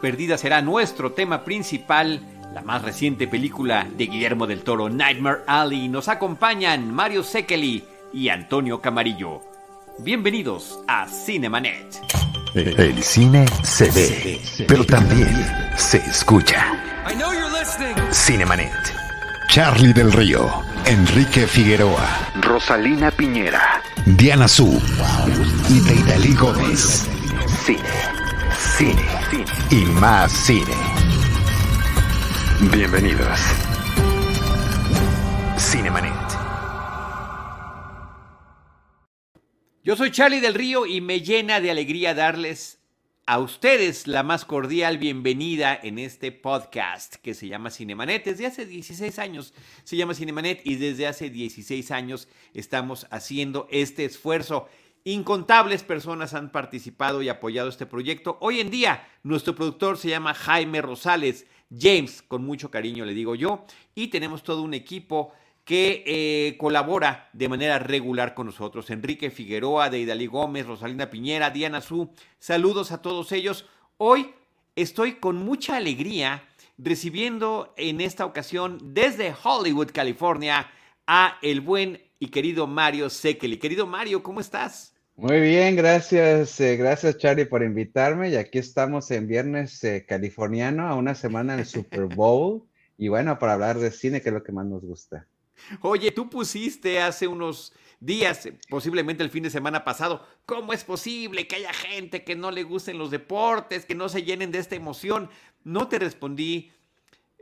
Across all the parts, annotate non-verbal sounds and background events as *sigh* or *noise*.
perdidas será nuestro tema principal. La más reciente película de Guillermo del Toro, Nightmare Alley, nos acompañan Mario Sekeli y Antonio Camarillo. Bienvenidos a Cinemanet. El cine se ve, pero también se escucha. Cinemanet. Charlie del Río, Enrique Figueroa, Rosalina Piñera, Diana Su y Deidali Gómez. Cine, cine y más cine. Bienvenidos. Cinemanet. Yo soy Charlie del Río y me llena de alegría darles a ustedes la más cordial bienvenida en este podcast que se llama Cinemanet. Desde hace 16 años se llama Cinemanet y desde hace 16 años estamos haciendo este esfuerzo. Incontables personas han participado y apoyado este proyecto. Hoy en día nuestro productor se llama Jaime Rosales, James, con mucho cariño le digo yo, y tenemos todo un equipo que eh, colabora de manera regular con nosotros. Enrique Figueroa, Deidali Gómez, Rosalina Piñera, Diana Su. Saludos a todos ellos. Hoy estoy con mucha alegría recibiendo en esta ocasión desde Hollywood, California, a el buen y querido Mario Sekeli. Querido Mario, ¿cómo estás? Muy bien, gracias, eh, gracias Charlie por invitarme y aquí estamos en viernes eh, californiano a una semana del Super *laughs* Bowl y bueno, para hablar de cine que es lo que más nos gusta. Oye, tú pusiste hace unos días, posiblemente el fin de semana pasado, ¿cómo es posible que haya gente que no le gusten los deportes, que no se llenen de esta emoción? No te respondí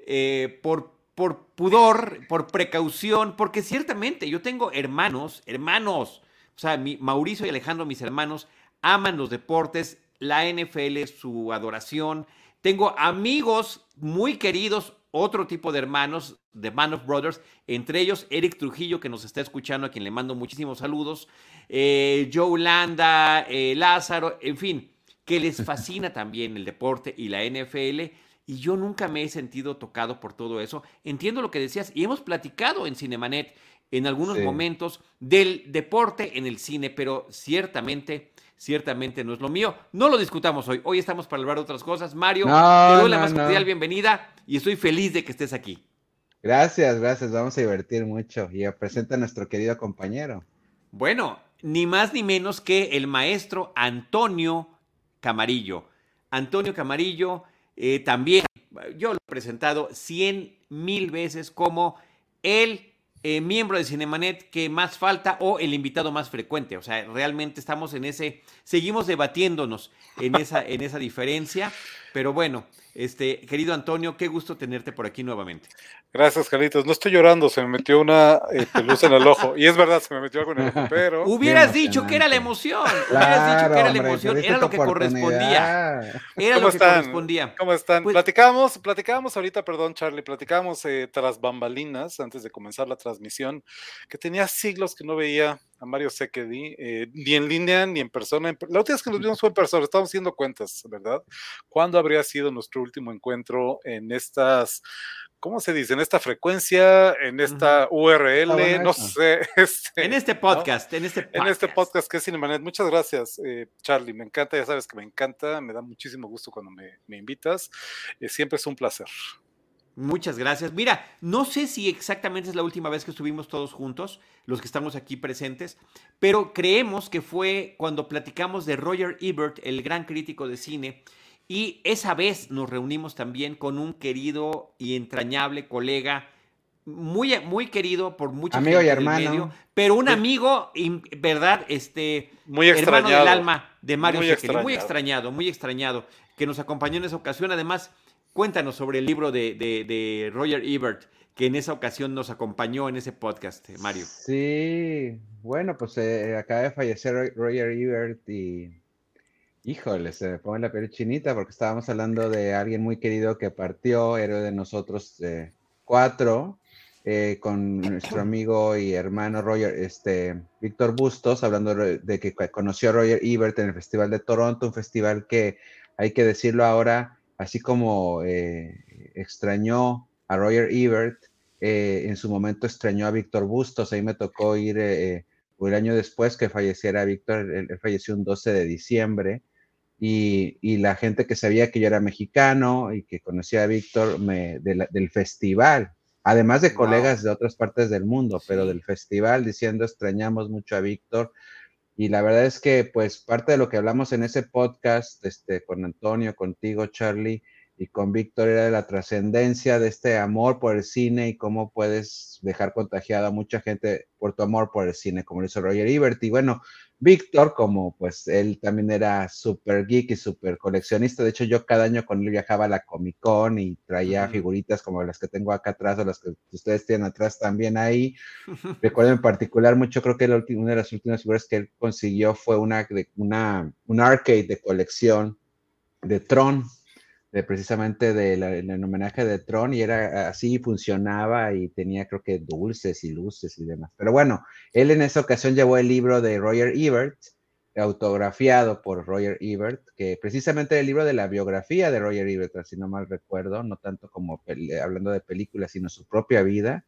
eh, por, por pudor, por precaución, porque ciertamente yo tengo hermanos, hermanos, o sea, mi, Mauricio y Alejandro, mis hermanos, aman los deportes, la NFL, su adoración. Tengo amigos muy queridos, otro tipo de hermanos, de Band of Brothers, entre ellos Eric Trujillo, que nos está escuchando, a quien le mando muchísimos saludos, eh, Joe Landa, eh, Lázaro, en fin, que les fascina *laughs* también el deporte y la NFL. Y yo nunca me he sentido tocado por todo eso. Entiendo lo que decías y hemos platicado en Cinemanet en algunos momentos del deporte en el cine, pero ciertamente ciertamente no es lo mío. No lo discutamos hoy. Hoy estamos para hablar de otras cosas. Mario, te doy la más cordial bienvenida y estoy feliz de que estés aquí. Gracias, gracias. Vamos a divertir mucho. Y presenta a nuestro querido compañero. Bueno, ni más ni menos que el maestro Antonio Camarillo. Antonio Camarillo eh, también, yo lo he presentado cien mil veces como el eh, miembro de Cinemanet que más falta o el invitado más frecuente. O sea, realmente estamos en ese, seguimos debatiéndonos en esa, en esa diferencia, pero bueno, este, querido Antonio, qué gusto tenerte por aquí nuevamente. Gracias, Carlitos. No estoy llorando, se me metió una eh, pelusa en el ojo. Y es verdad, se me metió algo en el ojo, *laughs* pero. Hubieras dicho que era la emoción. Hubieras dicho que era la emoción. Era lo que correspondía. Era lo que correspondía. ¿Cómo están? Pues platicábamos, platicábamos ahorita, perdón, Charlie, platicábamos eh, tras bambalinas antes de comenzar la transmisión, que tenía siglos que no veía a Mario Sekedi, eh, ni en línea ni en persona. La última vez que nos vimos fue en persona, estamos haciendo cuentas, ¿verdad? ¿Cuándo habría sido nuestro último encuentro en estas ¿cómo se dice? En esta frecuencia, en esta URL, no sé. *laughs* Este, en este podcast, en este podcast. En este podcast que es Cinemanet. Muchas gracias, eh, Charlie. Me encanta, ya sabes que me encanta, me da muchísimo gusto cuando me, invitas. Eh, siempre es un placer. Muchas gracias. Mira, no sé si exactamente es la última vez que estuvimos todos juntos, los que estamos aquí presentes, pero creemos que fue cuando platicamos de Roger Ebert, el gran crítico de cine, y esa vez nos reunimos también con un querido y entrañable colega, muy, muy querido por muchos amigo y hermano, pero un amigo, ¿verdad? Este muy hermano del alma de Mario muy extrañado. muy extrañado, muy extrañado, que nos acompañó en esa ocasión. Además, cuéntanos sobre el libro de, de Roger Ebert, que en esa ocasión nos acompañó en ese podcast, Mario. Sí, bueno, pues eh, acaba de fallecer Roger Ebert y Híjole, se me pone la piel chinita porque estábamos hablando de alguien muy querido que partió, héroe de nosotros eh, cuatro, eh, con nuestro amigo y hermano Roger, este, Víctor Bustos, hablando de que conoció a Roger Ebert en el Festival de Toronto, un festival que hay que decirlo ahora, así como eh, extrañó a Roger Ebert, en su momento extrañó a Víctor Bustos, ahí me tocó ir el año después que falleciera Víctor, él, falleció un 12 de diciembre, y, la gente que sabía que yo era mexicano y que conocía a Víctor del festival, además de colegas de otras partes del mundo, pero del festival diciendo extrañamos mucho a Víctor. Y la verdad es que pues parte de lo que hablamos en ese podcast este, con Antonio, contigo, Charlie, y con Víctor era de la trascendencia de este amor por el cine y cómo puedes dejar contagiada a mucha gente por tu amor por el cine, como lo hizo Roger Ebert. Y bueno, Víctor, como pues él también era súper geek y súper coleccionista, de hecho yo cada año con él viajaba a la Comic Con y traía figuritas como las que tengo acá atrás o las que ustedes tienen atrás también ahí. Recuerdo en particular mucho, creo que la última, una de las últimas figuras que él consiguió fue una, una, un arcade de colección de Tron, de precisamente del homenaje de Tron y era así, funcionaba y tenía creo que dulces y luces y demás. Pero bueno, él en esa ocasión llevó el libro de Roger Ebert, autografiado por Roger Ebert, que precisamente el libro de la biografía de Roger Ebert, si no mal recuerdo, no tanto como hablando de películas, sino su propia vida.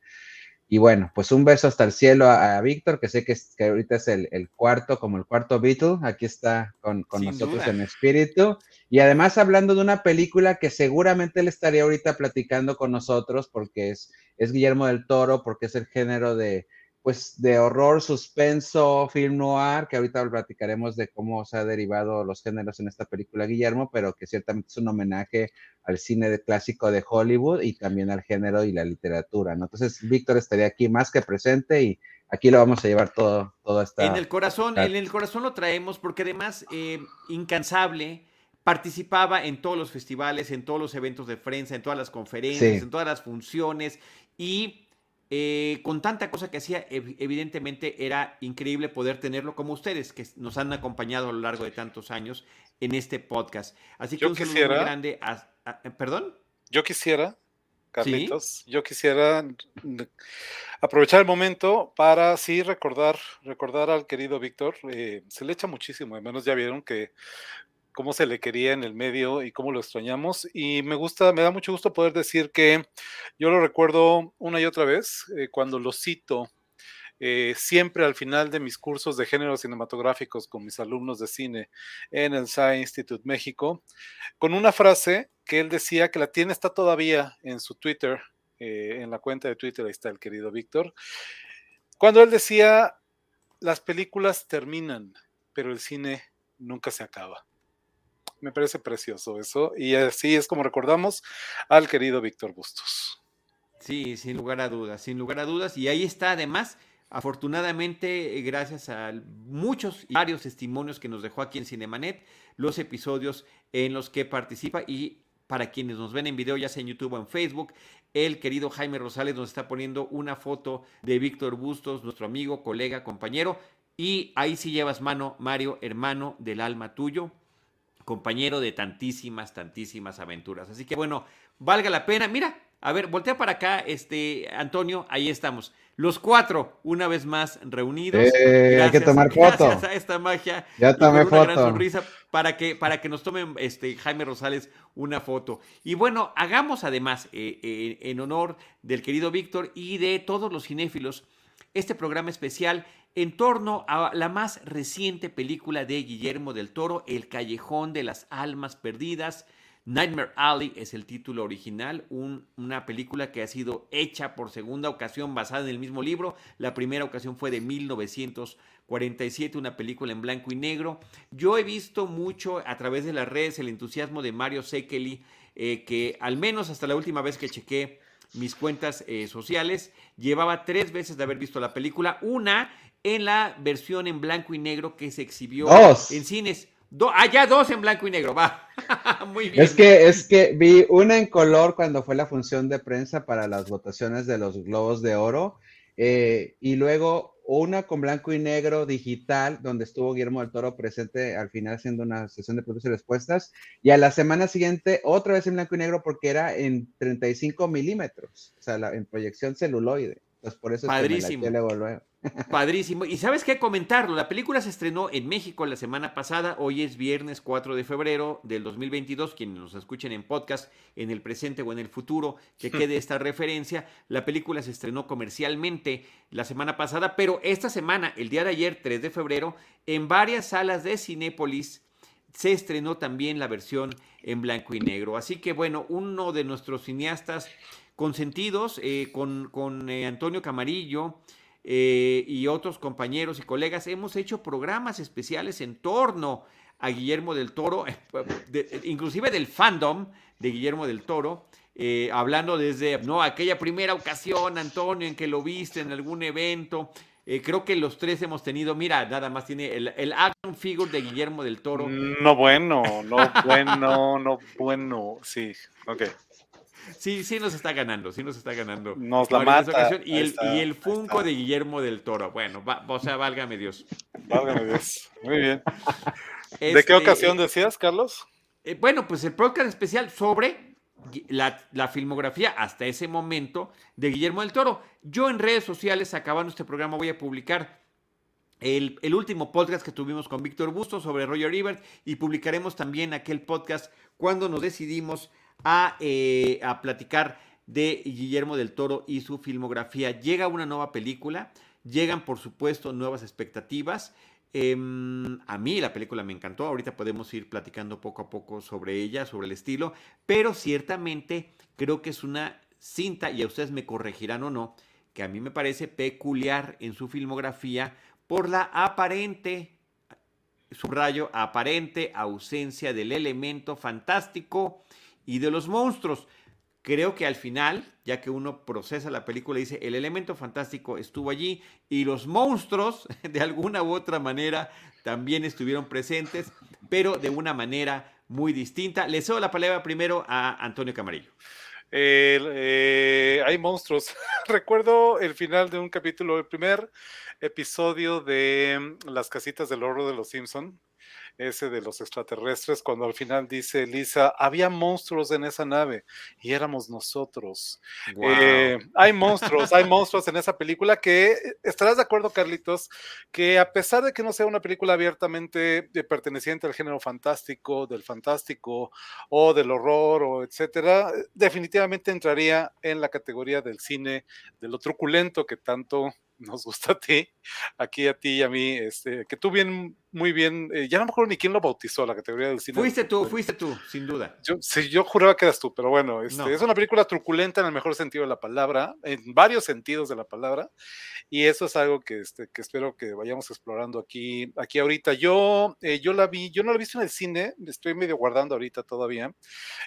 Y bueno, pues un beso hasta el cielo a, Víctor, que sé que, que ahorita es el, cuarto, como el cuarto Beatle, aquí está con, nosotros en espíritu. Y además hablando de una película que seguramente él estaría ahorita platicando con nosotros, porque es, es Guillermo del Toro, porque es el género de, pues de horror, suspenso, film noir, que ahorita platicaremos de cómo se ha derivado los géneros en esta película Guillermo, pero que ciertamente es un homenaje al cine de clásico de Hollywood y también al género y la literatura, ¿no? Entonces, Víctor estaría aquí más que presente y aquí lo vamos a llevar todo, todo esta... En el corazón, en el corazón lo traemos porque además, eh, incansable, participaba en todos los festivales, en todos los eventos de prensa, en todas las conferencias, en todas las funciones y eh, con tanta cosa que hacía, evidentemente era increíble poder tenerlo como ustedes, que nos han acompañado a lo largo de tantos años en este podcast. Así que yo un quisiera, muy grande. Eh, ¿Perdón? Yo quisiera, Carlitos, yo quisiera aprovechar el momento para sí recordar, recordar al querido Víctor. Eh, se le echa muchísimo, al menos ya vieron que cómo se le quería en el medio y cómo lo extrañamos. Y me gusta, me da mucho gusto poder decir que yo lo recuerdo una y otra vez eh, cuando lo cito. Eh, siempre al final de mis cursos de géneros cinematográficos con mis alumnos de cine en el SAI Institute México, con una frase que él decía que la tiene, está todavía en su Twitter, eh, en la cuenta de Twitter, ahí está el querido Víctor, cuando él decía, las películas terminan, pero el cine nunca se acaba. Me parece precioso eso. Y así es como recordamos al querido Víctor Bustos. Sí, sin lugar a dudas, sin lugar a dudas. Y ahí está además, afortunadamente, eh, gracias a muchos y varios testimonios que nos dejó aquí en Cinemanet, los episodios en los que participa y para quienes nos ven en video, ya sea en YouTube o en Facebook, el querido Jaime Rosales nos está poniendo una foto de Víctor Bustos, nuestro amigo, colega, compañero. Y ahí sí llevas mano, Mario, hermano del alma tuyo compañero de tantísimas, tantísimas aventuras. Así que bueno, valga la pena. Mira, a ver, voltea para acá, este, Antonio, ahí estamos. Los cuatro, una vez más reunidos. Eh, hay que tomar foto. Gracias a esta magia. Ya tomé. Una gran sonrisa para que, para que nos tomen este, Jaime Rosales una foto. Y bueno, hagamos además, eh, eh, en honor del querido Víctor y de todos los cinéfilos, este programa especial en torno a la más reciente película de Guillermo del Toro, El Callejón de las Almas Perdidas. Nightmare Alley es el título original, una película que ha sido hecha por segunda ocasión basada en el mismo libro. La primera ocasión fue de 1947, una película en blanco y negro. Yo he visto mucho a través de las redes el entusiasmo de Mario Sekeli, eh, que al menos hasta la última vez que chequé mis cuentas eh, sociales, llevaba tres veces de haber visto la película. Una en la versión en blanco y negro que se exhibió en cines. ah, ya dos en blanco y negro, va. *laughs* Muy bien. Es que, es que vi una en color cuando fue la función de prensa para las votaciones de los Globos de Oro. Eh, y luego una con blanco y negro digital, donde estuvo Guillermo del Toro presente al final haciendo una sesión de preguntas y respuestas. Y a la semana siguiente, otra vez en blanco y negro, porque era en 35 milímetros, o sea, en proyección celuloide. Entonces, por eso Padrísimo. Es que *laughs* Padrísimo. Y sabes qué comentarlo. La película se estrenó en México la semana pasada. Hoy es viernes 4 de febrero del 2022. Quienes nos escuchen en podcast, en el presente o en el futuro, que *laughs* quede esta referencia. La película se estrenó comercialmente la semana pasada, pero esta semana, el día de ayer, 3 de febrero, en varias salas de Cinépolis se estrenó también la versión en blanco y negro. Así que bueno, uno de nuestros cineastas consentidos, eh, con, con eh, Antonio Camarillo eh, y otros compañeros y colegas, hemos hecho programas especiales en torno a Guillermo del Toro, *laughs* inclusive del fandom de Guillermo del Toro, hablando desde no aquella primera ocasión, Antonio, en que lo viste en algún evento, eh, creo que los tres hemos tenido, mira, nada más tiene el, el action figure de Guillermo del Toro. No bueno, no bueno, no bueno. Sí, ok. Sí, sí nos está ganando, sí nos está ganando. Nos la mata. Y el, y el Funko de Guillermo del Toro. Bueno, o sea, válgame Dios. Válgame Dios. Muy bien. ¿De qué este, ocasión decías, Carlos? Eh, bueno, pues el podcast especial sobre la, filmografía hasta ese momento de Guillermo del Toro. Yo en redes sociales, acabando este programa, voy a publicar el, último podcast que tuvimos con Víctor Busto sobre Roger Ebert y publicaremos también aquel podcast cuando nos decidimos a, eh, a platicar de Guillermo del Toro y su filmografía. Llega una nueva película, llegan por supuesto nuevas expectativas Em, a mí la película me encantó, ahorita podemos ir platicando poco a poco sobre ella, sobre el estilo, pero ciertamente creo que es una cinta, y a ustedes me corregirán o no, que a mí me parece peculiar en su filmografía por la aparente, subrayo, aparente ausencia del elemento fantástico y de los monstruos. Creo que al final, ya que uno procesa la película, dice, el elemento fantástico estuvo allí y los monstruos, *laughs* de alguna u otra manera, también estuvieron presentes, pero de una manera muy distinta. Le cedo la palabra primero a Antonio Camarillo. Eh, hay monstruos. *laughs* Recuerdo el final de un capítulo, el primer episodio de Las casitas del oro de los Simpson ese de los extraterrestres, cuando al final dice Lisa, había monstruos en esa nave y éramos nosotros. Eh, hay monstruos, hay monstruos en esa película que, estarás de acuerdo, Carlitos, que a pesar de que no sea una película abiertamente eh, perteneciente al género fantástico, del fantástico o del horror o etcétera, definitivamente entraría en la categoría del cine de lo truculento que tanto nos gusta a ti, aquí a ti y a mí, este, que tú bien muy bien, eh, ya no me acuerdo ni quién lo bautizó la categoría del cine. Fuiste tú, fuiste tú, sin duda. Yo, sí, yo juraba que eras tú, pero bueno, este, es una película truculenta en el mejor sentido de la palabra, en varios sentidos de la palabra, y eso es algo que, este, que espero que vayamos explorando aquí, aquí ahorita. Yo, eh, yo la vi, yo no la he visto en el cine, estoy medio guardando ahorita todavía.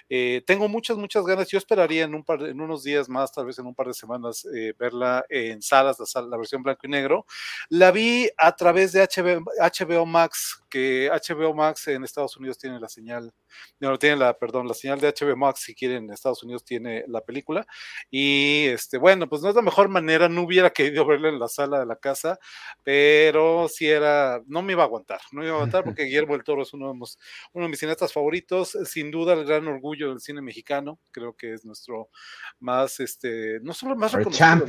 Eh, tengo muchas, muchas ganas. Yo esperaría en, un par, en unos días más, tal vez en un par de semanas, verla en salas, la, la versión blanco y negro. La vi a través de HBO, HBO Max, que HBO Max en Estados Unidos tiene la señal, no, tiene la, perdón, la señal de HBO Max, si quieren, en Estados Unidos tiene la película. Y este, bueno, pues no es la mejor manera, no hubiera querido verla en la sala de la casa, pero si era, no me iba a aguantar, no me iba a aguantar *laughs* porque Guillermo del Toro es uno de, uno de mis cineastas favoritos, sin duda el gran orgullo del cine mexicano, creo que es nuestro más, este, no solo más reconocido,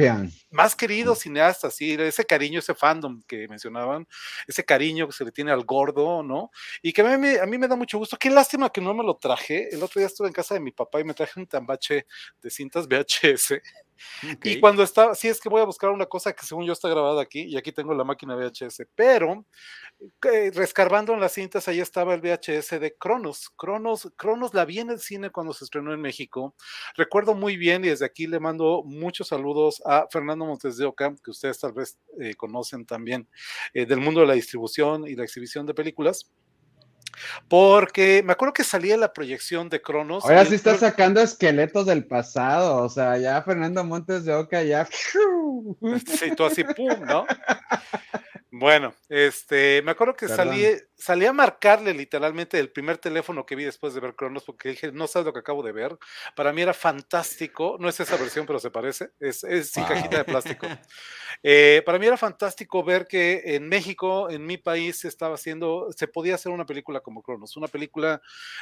más querido cineasta, sí, ese cariño, ese fandom que mencionaban, ese cariño que se le tiene al gordo, ¿no? Y que a mí, a mí me da mucho gusto. Qué lástima que no me lo traje. El otro día estuve en casa de mi papá y me traje un tambache de cintas VHS. Y cuando estaba, sí es que voy a buscar una cosa que según yo está grabada aquí, y aquí tengo la máquina VHS, pero eh, rescarbando en las cintas, ahí estaba el VHS de Cronos. Cronos, Cronos la vi en el cine cuando se estrenó en México. Recuerdo muy bien, y desde aquí le mando muchos saludos a Fernando Montes de Oca, que ustedes tal vez eh, conocen también eh, del mundo de la distribución y la exhibición de películas. Porque me acuerdo que salía la proyección de Cronos. Ahora sí está sacando esqueletos del pasado. O sea, ya Fernando Montes de Oca, ya. *laughs* *laughs* Sí, tú así, pum, ¿no? Bueno, este, me acuerdo que salí, salí a marcarle literalmente el primer teléfono que vi después de ver Cronos, porque dije, no sabes lo que acabo de ver. Para mí era fantástico, no es esa versión, pero se parece, es, es sin cajita de plástico. *laughs* Eh, para mí era fantástico ver que en México, en mi país, se estaba haciendo, se podía hacer una película como Cronos, una película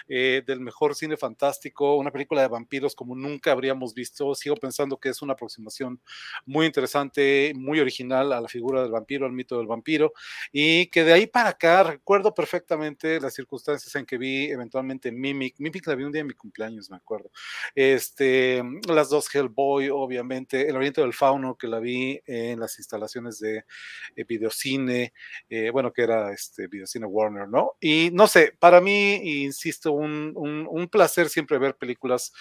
eh, del mejor cine fantástico, una película de vampiros como nunca habríamos visto. Sigo pensando que es una aproximación muy interesante, muy original a la figura del vampiro, al mito del vampiro vampiro, y que de ahí para acá recuerdo perfectamente las circunstancias en que vi eventualmente Mimic. Mimic la vi un día en mi cumpleaños, me acuerdo. Este, las dos Hellboy, obviamente, El Oriente del Fauno, que la vi en las instalaciones de eh, videocine, eh, bueno, que era este videocine Warner, ¿no? Y no sé, para mí, insisto, un, un placer siempre ver películas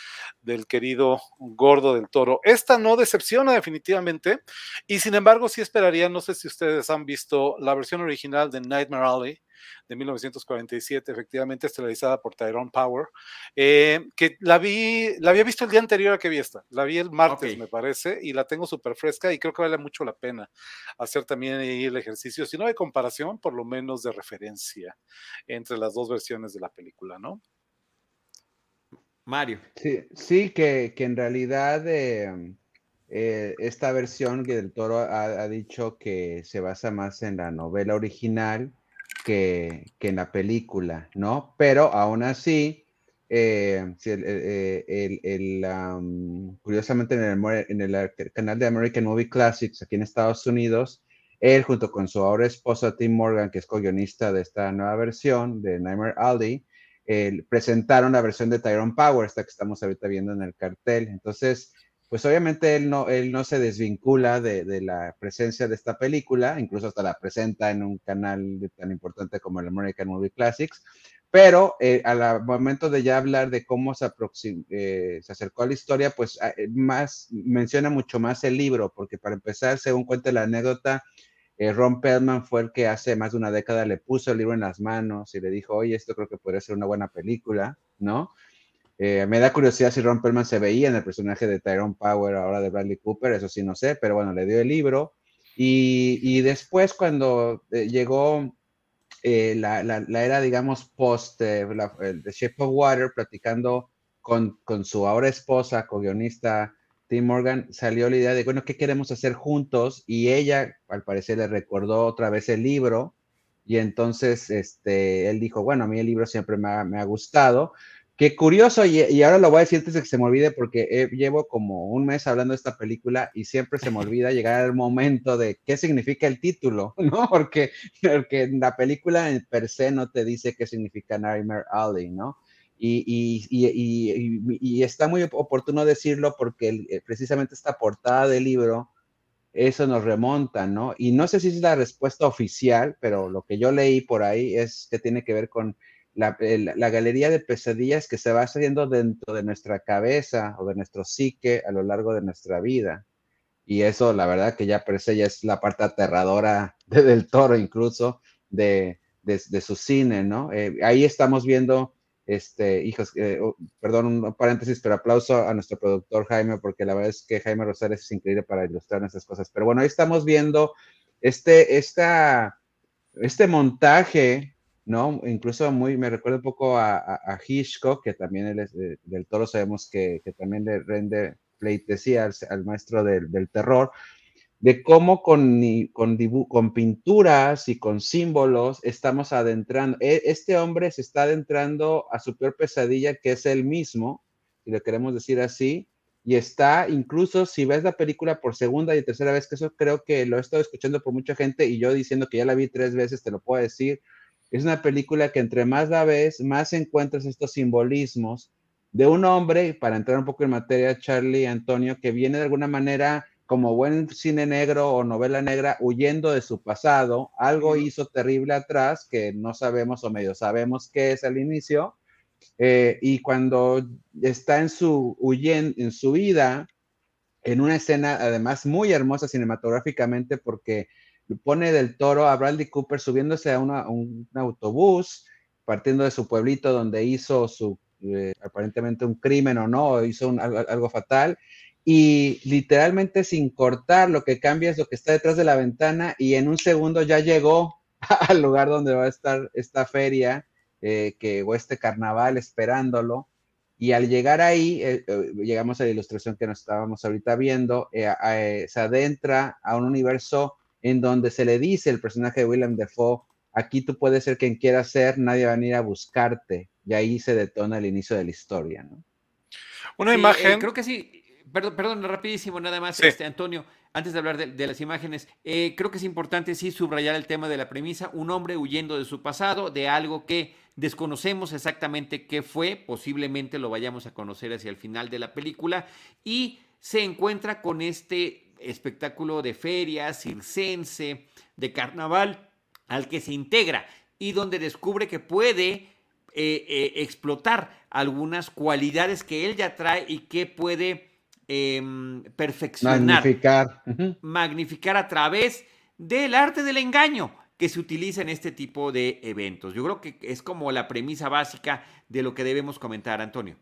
del querido Gordo del Toro. Esta no decepciona definitivamente, y sin embargo, sí esperaría, no sé si ustedes han visto la versión original de Nightmare Alley de 1947, efectivamente estelarizada por Tyrone Power, eh, que la vi, la había visto el día anterior a que vi esta, la vi el martes, me parece, y la tengo súper fresca y creo que vale mucho la pena hacer también el ejercicio, si no de comparación, por lo menos de referencia entre las dos versiones de la película, ¿no? Mario. Sí, sí que, en realidad em, eh, esta versión que del Toro ha, dicho que se basa más en la novela original que, en la película, ¿no? Pero aún así, eh, eh, el, curiosamente en el, en el, canal de American Movie Classics aquí en Estados Unidos, él junto con su ahora esposa Tim Morgan, que es co-guionista de esta nueva versión de Nightmare Alley, presentaron la versión de Tyrone Power, esta que estamos ahorita viendo en el cartel. Entonces, pues obviamente él no, él no se desvincula de, la presencia de esta película, incluso hasta la presenta en un canal tan importante como el American Movie Classics, pero eh, al momento de ya hablar de cómo se, eh, se acercó a la historia, pues ah, eh, más menciona mucho más el libro, porque para empezar, según cuenta la anécdota, Ron Pellman fue el que hace más de una década le puso el libro en las manos y le dijo, oye, esto creo que podría ser una buena película, ¿no? Eh, me da curiosidad si Ron Perlman se veía en el personaje de Tyrone Power ahora de Bradley Cooper, eso sí no sé, pero bueno, le dio el libro. Y, después cuando eh, llegó eh, la, era, digamos, post The Shape of Water, platicando con, con su ahora esposa, co-guionista Tim Morgan, salió la idea de, bueno, ¿qué queremos hacer juntos? Y ella, al parecer, le recordó otra vez el libro. Y entonces, este, él dijo, bueno, a mí el libro siempre me ha, me ha gustado, Qué curioso, y, ahora lo voy a decir antes de que se me olvide, porque llevo como un mes hablando de esta película y siempre se me *laughs* olvida llegar al momento de qué significa el título, *laughs* ¿no? Porque, porque la película en per se no te dice qué significa Nightmare Alley, ¿no? Y, y, está muy oportuno decirlo porque eh, precisamente esta portada del libro, eso nos remonta, ¿no? Y no sé si es la respuesta oficial, pero lo que yo leí por ahí es que tiene que ver con la, galería de pesadillas que se va haciendo dentro de nuestra cabeza o de nuestro psique a lo largo de nuestra vida. Y eso, la verdad, que ya per ya es la parte aterradora *laughs* del toro, incluso de, su cine, ¿no? Eh, ahí estamos viendo, este, hijos, eh, oh, perdón, un paréntesis, pero aplauso a nuestro productor Jaime, porque la verdad es que Jaime Rosales es increíble para ilustrar nuestras cosas. Pero bueno, ahí estamos viendo este, esta, este montaje ¿no? Incluso muy, me recuerda un poco a, a, Hitchcock, que también él es, del toro sabemos que, que, también le rende pleitesía al, maestro del, del, terror, de cómo con, con, con pinturas y con símbolos estamos adentrando. E, este hombre se está adentrando a su peor pesadilla, que es él mismo, si lo queremos decir así, y está incluso si ves la película por segunda y tercera vez, que eso creo que lo he estado escuchando por mucha gente y yo diciendo que ya la vi tres veces, te lo puedo decir, es una película que entre más la ves, más encuentras estos simbolismos de un hombre, para entrar un poco en materia, Charlie Antonio, que viene de alguna manera como buen cine negro o novela negra, huyendo de su pasado, algo hizo terrible atrás que no sabemos o medio sabemos qué es al inicio, eh, y cuando está en su huyendo, en su vida, en una escena además muy hermosa cinematográficamente porque pone del toro a Bradley Cooper subiéndose a, un, autobús, partiendo de su pueblito donde hizo su, eh, aparentemente un crimen o no, hizo algo, fatal, y literalmente sin cortar, lo que cambia es lo que está detrás de la ventana y en un segundo ya llegó *laughs* al lugar donde va a estar esta feria eh, que, o este carnaval esperándolo. Y al llegar ahí, eh, llegamos a la ilustración que nos estábamos ahorita viendo, se adentra a un universo en donde se le dice el personaje de William Defoe, aquí tú puedes ser quien quieras ser, nadie va a venir a buscarte. Y ahí se detona el inicio de la historia, ¿no? Una imagen. creo que sí. perdón, perdón, rapidísimo, nada más, este, Antonio, antes de hablar de, las imágenes, eh, creo que es importante sí subrayar el tema de la premisa, un hombre huyendo de su pasado, de algo que desconocemos exactamente qué fue, posiblemente lo vayamos a conocer hacia el final de la película, y se encuentra con este espectáculo de feria, circense, de carnaval, al que se integra y donde descubre que puede eh, eh, explotar algunas cualidades que él ya trae y que puede em, perfeccionar. Magnificar. Magnificar a través del arte del engaño que se utiliza en este tipo de eventos. Yo creo que es como la premisa básica de lo que debemos comentar, Antonio.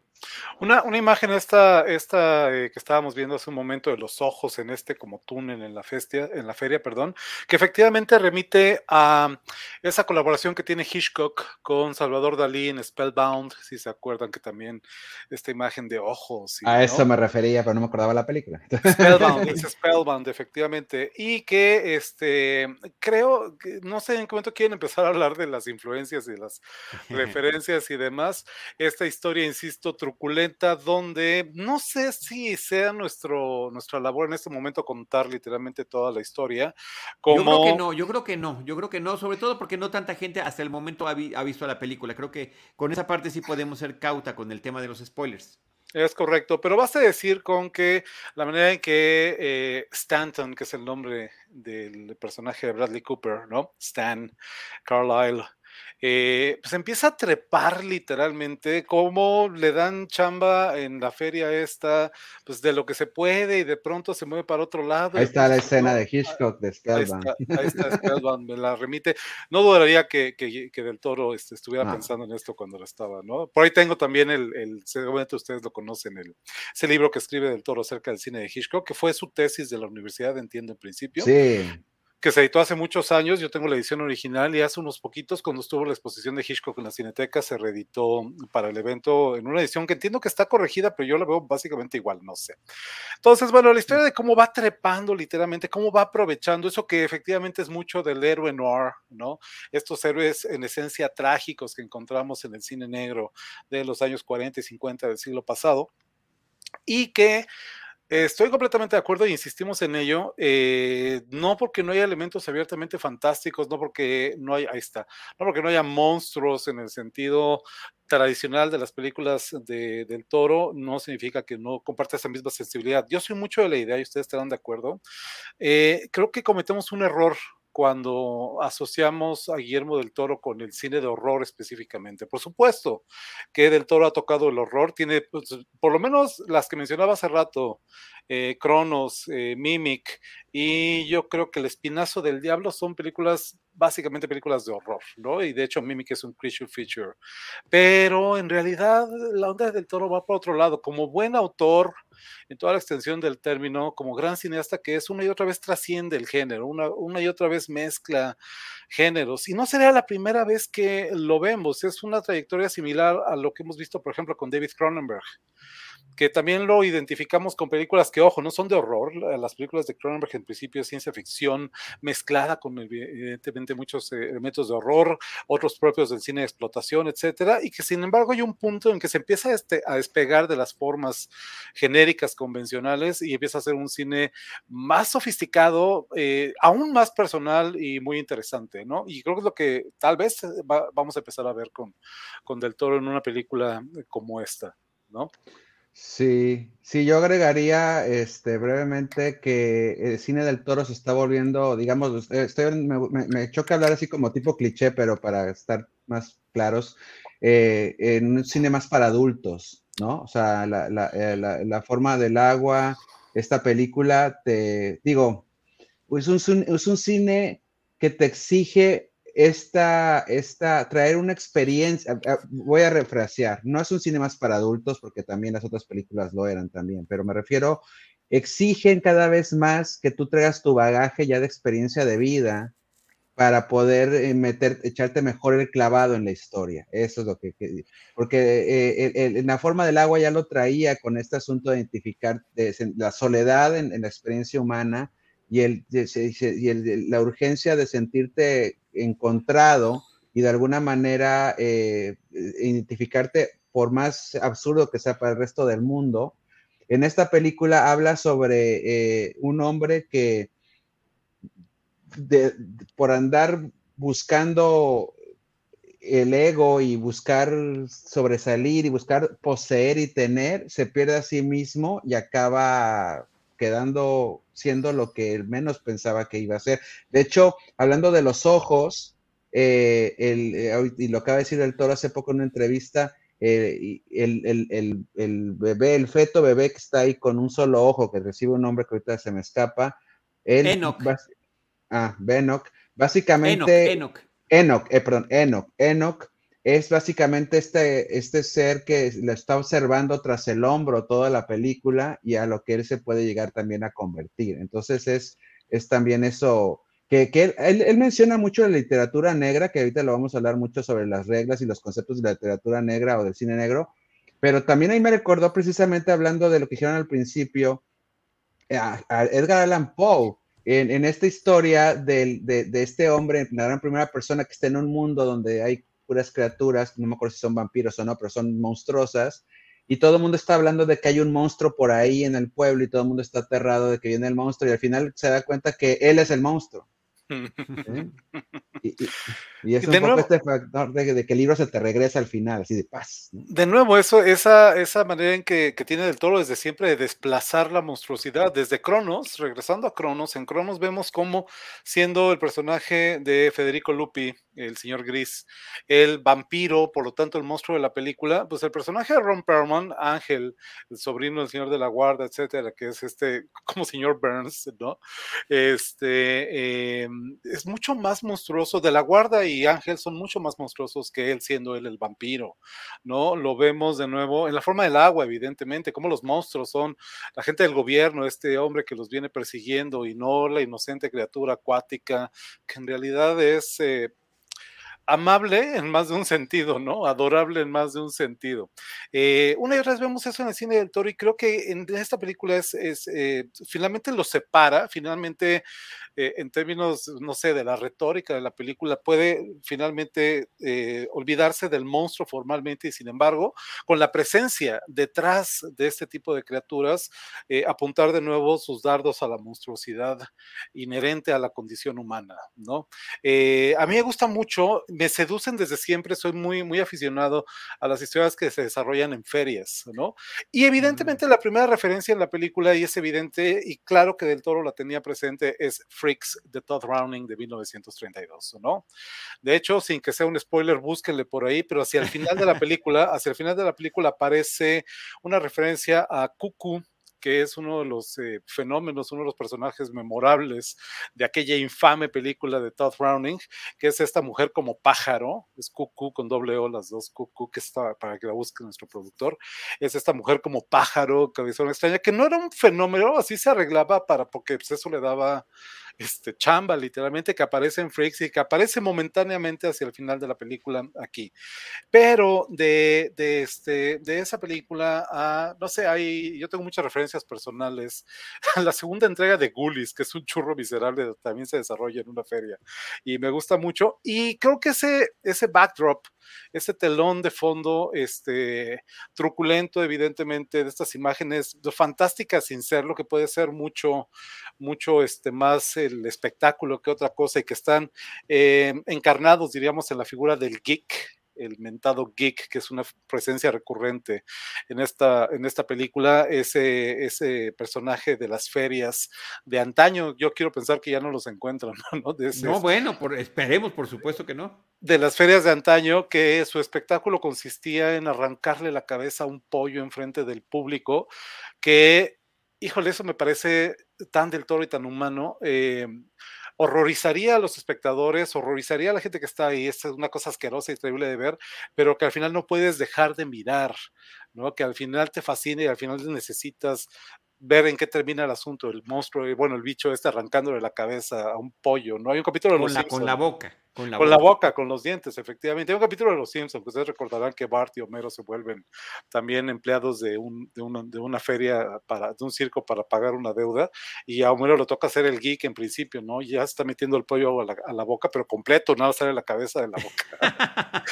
Una, una imagen esta, esta eh, que estábamos viendo hace un momento de los ojos en este como túnel en la, festia, en la feria, perdón, que efectivamente remite a esa colaboración que tiene Hitchcock con Salvador Dalí en Spellbound, si se acuerdan que también esta imagen de ojos. a eso me refería, pero no me acordaba la película. Spellbound, es *laughs* Spellbound, efectivamente. Y que este, creo, que, no sé en qué momento quieren empezar a hablar de las influencias y las *laughs* referencias y demás. Esta historia, insisto, truculenta donde no sé si sea nuestro, nuestra labor en este momento contar literalmente toda la historia. Como... Yo creo que no, yo creo que no, yo creo que no, sobre todo porque no tanta gente hasta el momento ha, visto la película. Creo que con esa parte sí podemos ser cauta con el tema de los spoilers. Es correcto, pero basta decir con que la manera en que eh, Stanton, que es el nombre del personaje de Bradley Cooper, ¿no? Stan Carlyle, eh, pues empieza a trepar literalmente, como le dan chamba en la feria esta, pues de lo que se puede y de pronto se mueve para otro lado. Ahí está la escena de Hitchcock de Spellbound. Ahí está, *laughs* Spellbound, me la remite. No dudaría que, que, Del Toro este, estuviera pensando en esto cuando lo estaba, ¿no? Por ahí tengo también el, el seguramente ustedes lo conocen, el, ese libro que escribe Del Toro acerca del cine de Hitchcock, que fue su tesis de la universidad, entiendo en principio. Sí que se editó hace muchos años. Yo tengo la edición original y hace unos poquitos, cuando estuvo la exposición de Hitchcock en la Cineteca, se reeditó para el evento en una edición que entiendo que está corregida, pero yo la veo básicamente igual, no sé. Entonces, bueno, la historia de cómo va trepando literalmente, cómo va aprovechando eso que efectivamente es mucho del héroe noir, ¿no? Estos héroes en esencia trágicos que encontramos en el cine negro de los años 40 y 50 del siglo pasado y que Estoy completamente de acuerdo y insistimos en ello, eh, no porque no haya elementos abiertamente fantásticos, no porque no haya, ahí está, no porque no haya monstruos en el sentido tradicional de las películas de, del toro, no significa que no comparte esa misma sensibilidad. Yo soy mucho de la idea y ustedes estarán de acuerdo. Eh, creo que cometemos un error cuando asociamos a Guillermo del Toro con el cine de horror específicamente. Por supuesto que del Toro ha tocado el horror, tiene pues, por lo menos las que mencionaba hace rato, eh, Cronos, eh, Mimic, y yo creo que El Espinazo del Diablo son películas, básicamente películas de horror, ¿no? Y de hecho Mimic es un creature feature. Pero en realidad la onda del Toro va por otro lado. Como buen autor, en toda la extensión del término, como gran cineasta que es, una y otra vez trasciende el género, una, una y otra vez mezcla géneros. Y no sería la primera vez que lo vemos, es una trayectoria similar a lo que hemos visto, por ejemplo, con David Cronenberg que también lo identificamos con películas que, ojo, no son de horror. Las películas de Cronenberg en principio es ciencia ficción mezclada con evidentemente muchos eh, elementos de horror, otros propios del cine de explotación, etcétera, y que sin embargo hay un punto en que se empieza este, a despegar de las formas genéricas convencionales y empieza a ser un cine más sofisticado, eh, aún más personal y muy interesante, ¿no? Y creo que es lo que tal vez vamos a empezar a ver con, con Del Toro en una película como esta, ¿no? Sí, sí, yo agregaría este, brevemente que el cine del toro se está volviendo, digamos, estoy, me, choca hablar así como tipo cliché, pero para estar más claros, eh, en un cine más para adultos, ¿no? O sea, la, la, eh, la, forma del agua, esta película, te digo, es un, es un cine que te exige esta, esta, traer una experiencia, voy a refrasear, no es un cine más para adultos porque también las otras películas lo eran también, pero me refiero, exigen cada vez más que tú traigas tu bagaje ya de experiencia de vida para poder eh, meter, echarte mejor el clavado en la historia. Eso es lo que, porque eh, en la forma del agua ya lo traía con este asunto de identificar la soledad en, la experiencia humana y, el, y la urgencia de sentirte encontrado y de alguna manera eh, identificarte, por más absurdo que sea para el resto del mundo, en esta película habla sobre eh, un hombre que por andar buscando el ego y buscar sobresalir y buscar poseer y tener, se pierde a sí mismo y acaba quedando siendo lo que él menos pensaba que iba a ser. De hecho, hablando de los ojos, eh, eh, y lo acaba de decir el toro hace poco en una entrevista, eh, el, bebé, el feto bebé que está ahí con un solo ojo, que recibe un nombre que ahorita se me escapa. Enoch. Ah. Básicamente. Enoch. Enoch, perdón, Enoch. Enoch es básicamente este, este ser que lo está observando tras el hombro toda la película y a lo que él se puede llegar también a convertir. Entonces es, es también eso que, él, menciona mucho la literatura negra, que ahorita lo vamos a hablar mucho sobre las reglas y los conceptos de la literatura negra o del cine negro, pero también ahí me recordó precisamente hablando de lo que dijeron al principio a, Edgar Allan Poe, en, esta historia de, este hombre, en primera persona que está en un mundo donde hay puras criaturas, no me acuerdo si son vampiros o no, pero son monstruosas, y todo el mundo está hablando de que hay un monstruo por ahí en el pueblo y todo el mundo está aterrado de que viene el monstruo y al final se da cuenta que él es el monstruo. Y, es un poco este factor de, que el libro se te regresa al final, así de paz. De nuevo, eso, esa, esa manera en que, tiene del toro desde siempre de desplazar la monstruosidad, desde Cronos, regresando a Cronos, en Cronos vemos cómo siendo el personaje de Federico Lupi, el señor Gris, el vampiro, por lo tanto el monstruo de la película, pues el personaje de Ron Perlman, Ángel, el sobrino del señor de la guarda, etcétera, que es este, como señor Burns, ¿no? Este, em, es mucho más monstruoso, de la guarda y Ángel son mucho más monstruosos que él, siendo él el vampiro, ¿no? Lo vemos de nuevo en la forma del agua, evidentemente, como los monstruos son la gente del gobierno, este hombre que los viene persiguiendo y no la inocente criatura acuática, que en realidad es... Eh, amable en más de un sentido, ¿no? Adorable en más de un sentido. Eh, una y otra vez vemos eso en el cine del toro y creo que en esta película es, eh, finalmente lo separa, finalmente eh, en términos, no sé, de la retórica de la película, puede finalmente olvidarse del monstruo formalmente y sin embargo, con la presencia detrás de este tipo de criaturas, apuntar de nuevo sus dardos a la monstruosidad inherente a la condición humana, ¿no? a mí me gusta mucho, me seducen desde siempre, soy muy, muy aficionado a las historias que se desarrollan en ferias, ¿no? Y evidentemente la primera referencia en la película, y es evidente, y claro que Del Toro la tenía presente, es Freaks de Todd Browning de 1932, ¿no? De hecho, sin que sea un spoiler, búsquenle por ahí, pero hacia el final de la película, hacia el final de la película aparece una referencia a Cuckoo que es uno de los eh, fenómenos, uno de los personajes memorables de aquella infame película de Todd Browning, que es esta mujer como pájaro, es Cuckoo con doble O, las dos Cuckoo, que está para que la busque nuestro productor, es esta mujer como pájaro, cabezona extraña, que no era un fenómeno, así se arreglaba para, porque pues, eso le daba este, chamba, literalmente, que aparece en Freaks y que aparece momentáneamente hacia el final de la película aquí. Pero de, de, este, de esa película, a, no sé, hay, yo tengo muchas referencias personales. *laughs* La segunda entrega de Ghoulies, que es un churro miserable, también se desarrolla en una feria y me gusta mucho. Y creo que ese, ese backdrop, ese telón de fondo, este, truculento, evidentemente, de estas imágenes fantásticas sin ser lo que puede ser mucho, mucho este, más el espectáculo que otra cosa y que están eh, encarnados, diríamos, en la figura del geek, el mentado geek, que es una presencia recurrente en esta, en esta película, ese, ese personaje de las ferias de antaño, yo quiero pensar que ya no los encuentran, *laughs* ¿no? no, bueno, por, esperemos, por supuesto que no. De las ferias de antaño, que su espectáculo consistía en arrancarle la cabeza a un pollo enfrente del público, que, híjole, eso me parece tan del toro y tan humano. Eh, horrorizaría a los espectadores, horrorizaría a la gente que está ahí. Es una cosa asquerosa y terrible de ver, pero que al final no puedes dejar de mirar, ¿no? Que al final te fascina y al final necesitas ver en qué termina el asunto, el monstruo, y bueno, el bicho este arrancándole la cabeza a un pollo, ¿no? Hay un capítulo con, la, con la boca. Con la, boca. con los dientes, efectivamente. Hay un capítulo de Los Simpsons, que ustedes recordarán que Bart y Homero se vuelven también empleados de, un, de, una, de una feria, para, de un circo para pagar una deuda, y a Homero le toca hacer el geek en principio, ¿no? Ya está metiendo el pollo a la, a la boca, pero completo, nada sale la cabeza de la boca.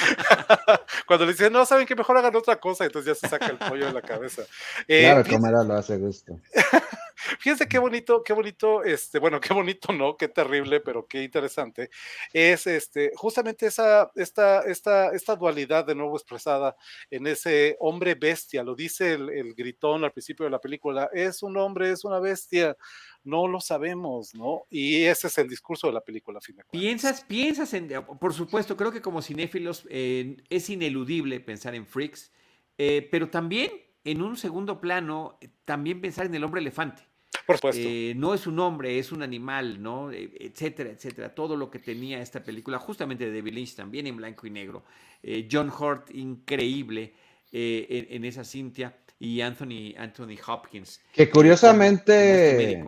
*laughs* Cuando le dicen, no, saben que mejor hagan otra cosa, entonces ya se saca el pollo de la cabeza. *laughs* Eh, claro, Homero lo hace gusto. *laughs* Fíjense qué bonito, qué bonito, este, bueno, qué bonito, no, qué terrible, pero qué interesante, es este, justamente esa, esta, esta, esta dualidad de nuevo expresada en ese hombre bestia, lo dice el, gritón al principio de la película, es un hombre, es una bestia, no lo sabemos, ¿no? Y ese es el discurso de la película, Piensas, piensas en, por supuesto, creo que como cinéfilos eh, es ineludible pensar en Freaks, eh, pero también en un segundo plano, también pensar en el hombre elefante. Por supuesto. Eh, no es un hombre, es un animal, ¿no? Eh, etcétera, etcétera. Todo lo que tenía esta película, justamente de David Lynch, también en blanco y negro. Eh, John Hurt, increíble en, esa cintia. Y Anthony, Anthony Hopkins. Que curiosamente, este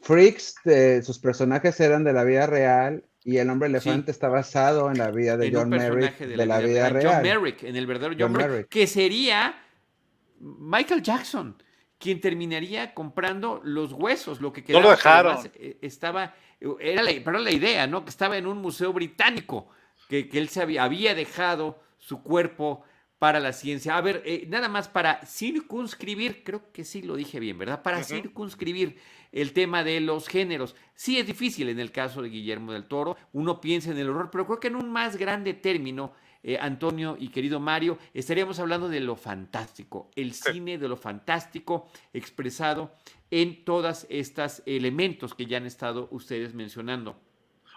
Freaks, sus personajes eran de la vida real y el hombre elefante está basado en la vida de John Merrick de, la, vida, real. John Merrick, en el verdadero John, Merrick, que sería Michael Jackson quien terminaría comprando los huesos, lo que quedaba. No lo dejaron. Eh, estaba, era la, pero la idea, ¿no? Que estaba en un museo británico, que, él se había, dejado su cuerpo para la ciencia. A ver, eh, nada más para circunscribir, creo que sí lo dije bien, ¿verdad? Para circunscribir el tema de los géneros. Sí es difícil en el caso de Guillermo del Toro, uno piensa en el horror, pero creo que en un más grande término eh, Antonio y querido Mario, estaríamos hablando de lo fantástico, el cine de lo fantástico expresado en todos estos elementos que ya han estado ustedes mencionando.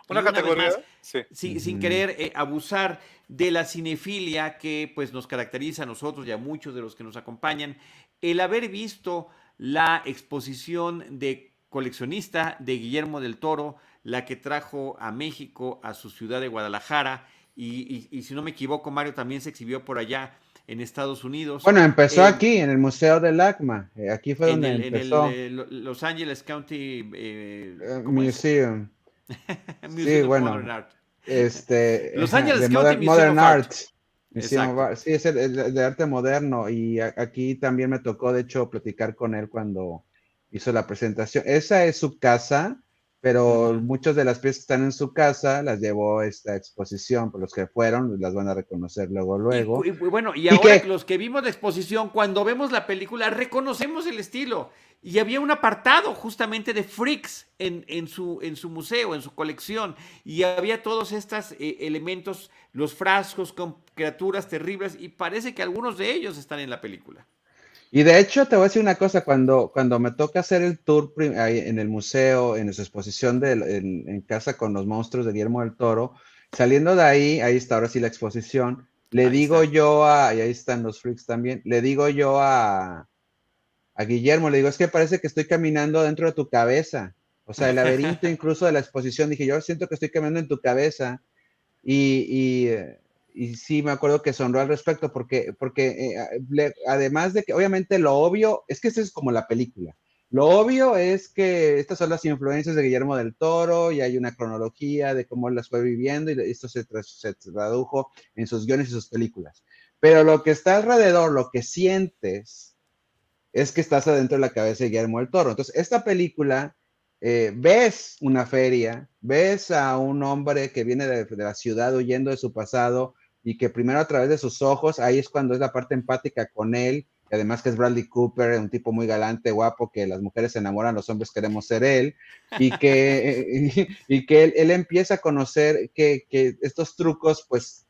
Una, categoría, sí. sin querer eh, abusar de la cinefilia que pues nos caracteriza a nosotros y a muchos de los que nos acompañan, el haber visto la exposición de coleccionista de Guillermo del Toro, la que trajo a México, a su ciudad de Guadalajara, y, si no me equivoco, Mario también se exhibió por allá en Estados Unidos. Bueno, empezó aquí, en el Museo del ACMA. Eh, aquí fue donde empezó. En el Los Angeles County eh, eh, *laughs* Museum. sí, bueno. Este, *laughs* Los Angeles County Modern, Art. Sí, es el, de arte moderno y aquí también me tocó, de hecho, platicar con él cuando hizo la presentación. Esa es su casa pero muchas de las piezas que están en su casa las llevó esta exposición, por los que fueron, las van a reconocer luego, luego. Y, bueno, y, ahora los que vimos la exposición, cuando vemos la película, reconocemos el estilo. Y había un apartado justamente de freaks en, en, su, en su museo, en su colección. Y había todos estos eh, elementos, los frascos con criaturas terribles, y parece que algunos de ellos están en la película. Y de hecho, te voy a decir una cosa, cuando, cuando me toca hacer el tour en el museo, en su exposición de, en, casa con los monstruos de Guillermo del Toro, saliendo de ahí, ahí está ahora sí la exposición, le digo yo a, y ahí están los freaks también, le digo yo a, a Guillermo, le digo, es que parece que estoy caminando dentro de tu cabeza. O sea, el laberinto *laughs* incluso de la exposición, dije, yo siento que estoy caminando en tu cabeza. Y, y eh, y sí me acuerdo que sonró al respecto porque, porque eh, además de que obviamente lo obvio, es que esto es como la película. Lo obvio es que estas son las influencias de Guillermo del Toro y hay una cronología de cómo las fue viviendo y esto se, tradujo en sus guiones y sus películas. Pero lo que está alrededor, lo que sientes, es que estás adentro de la cabeza de Guillermo del Toro. Entonces, esta película, eh, ves una feria, ves a un hombre que viene de la ciudad huyendo de su pasado, y que primero a través de sus ojos, ahí es cuando es la parte empática con él, y además que es Bradley Cooper, un tipo muy galante, guapo, que las mujeres se enamoran, los hombres queremos ser él, y que, *laughs* y, que él, empieza a conocer que, que estos trucos, pues,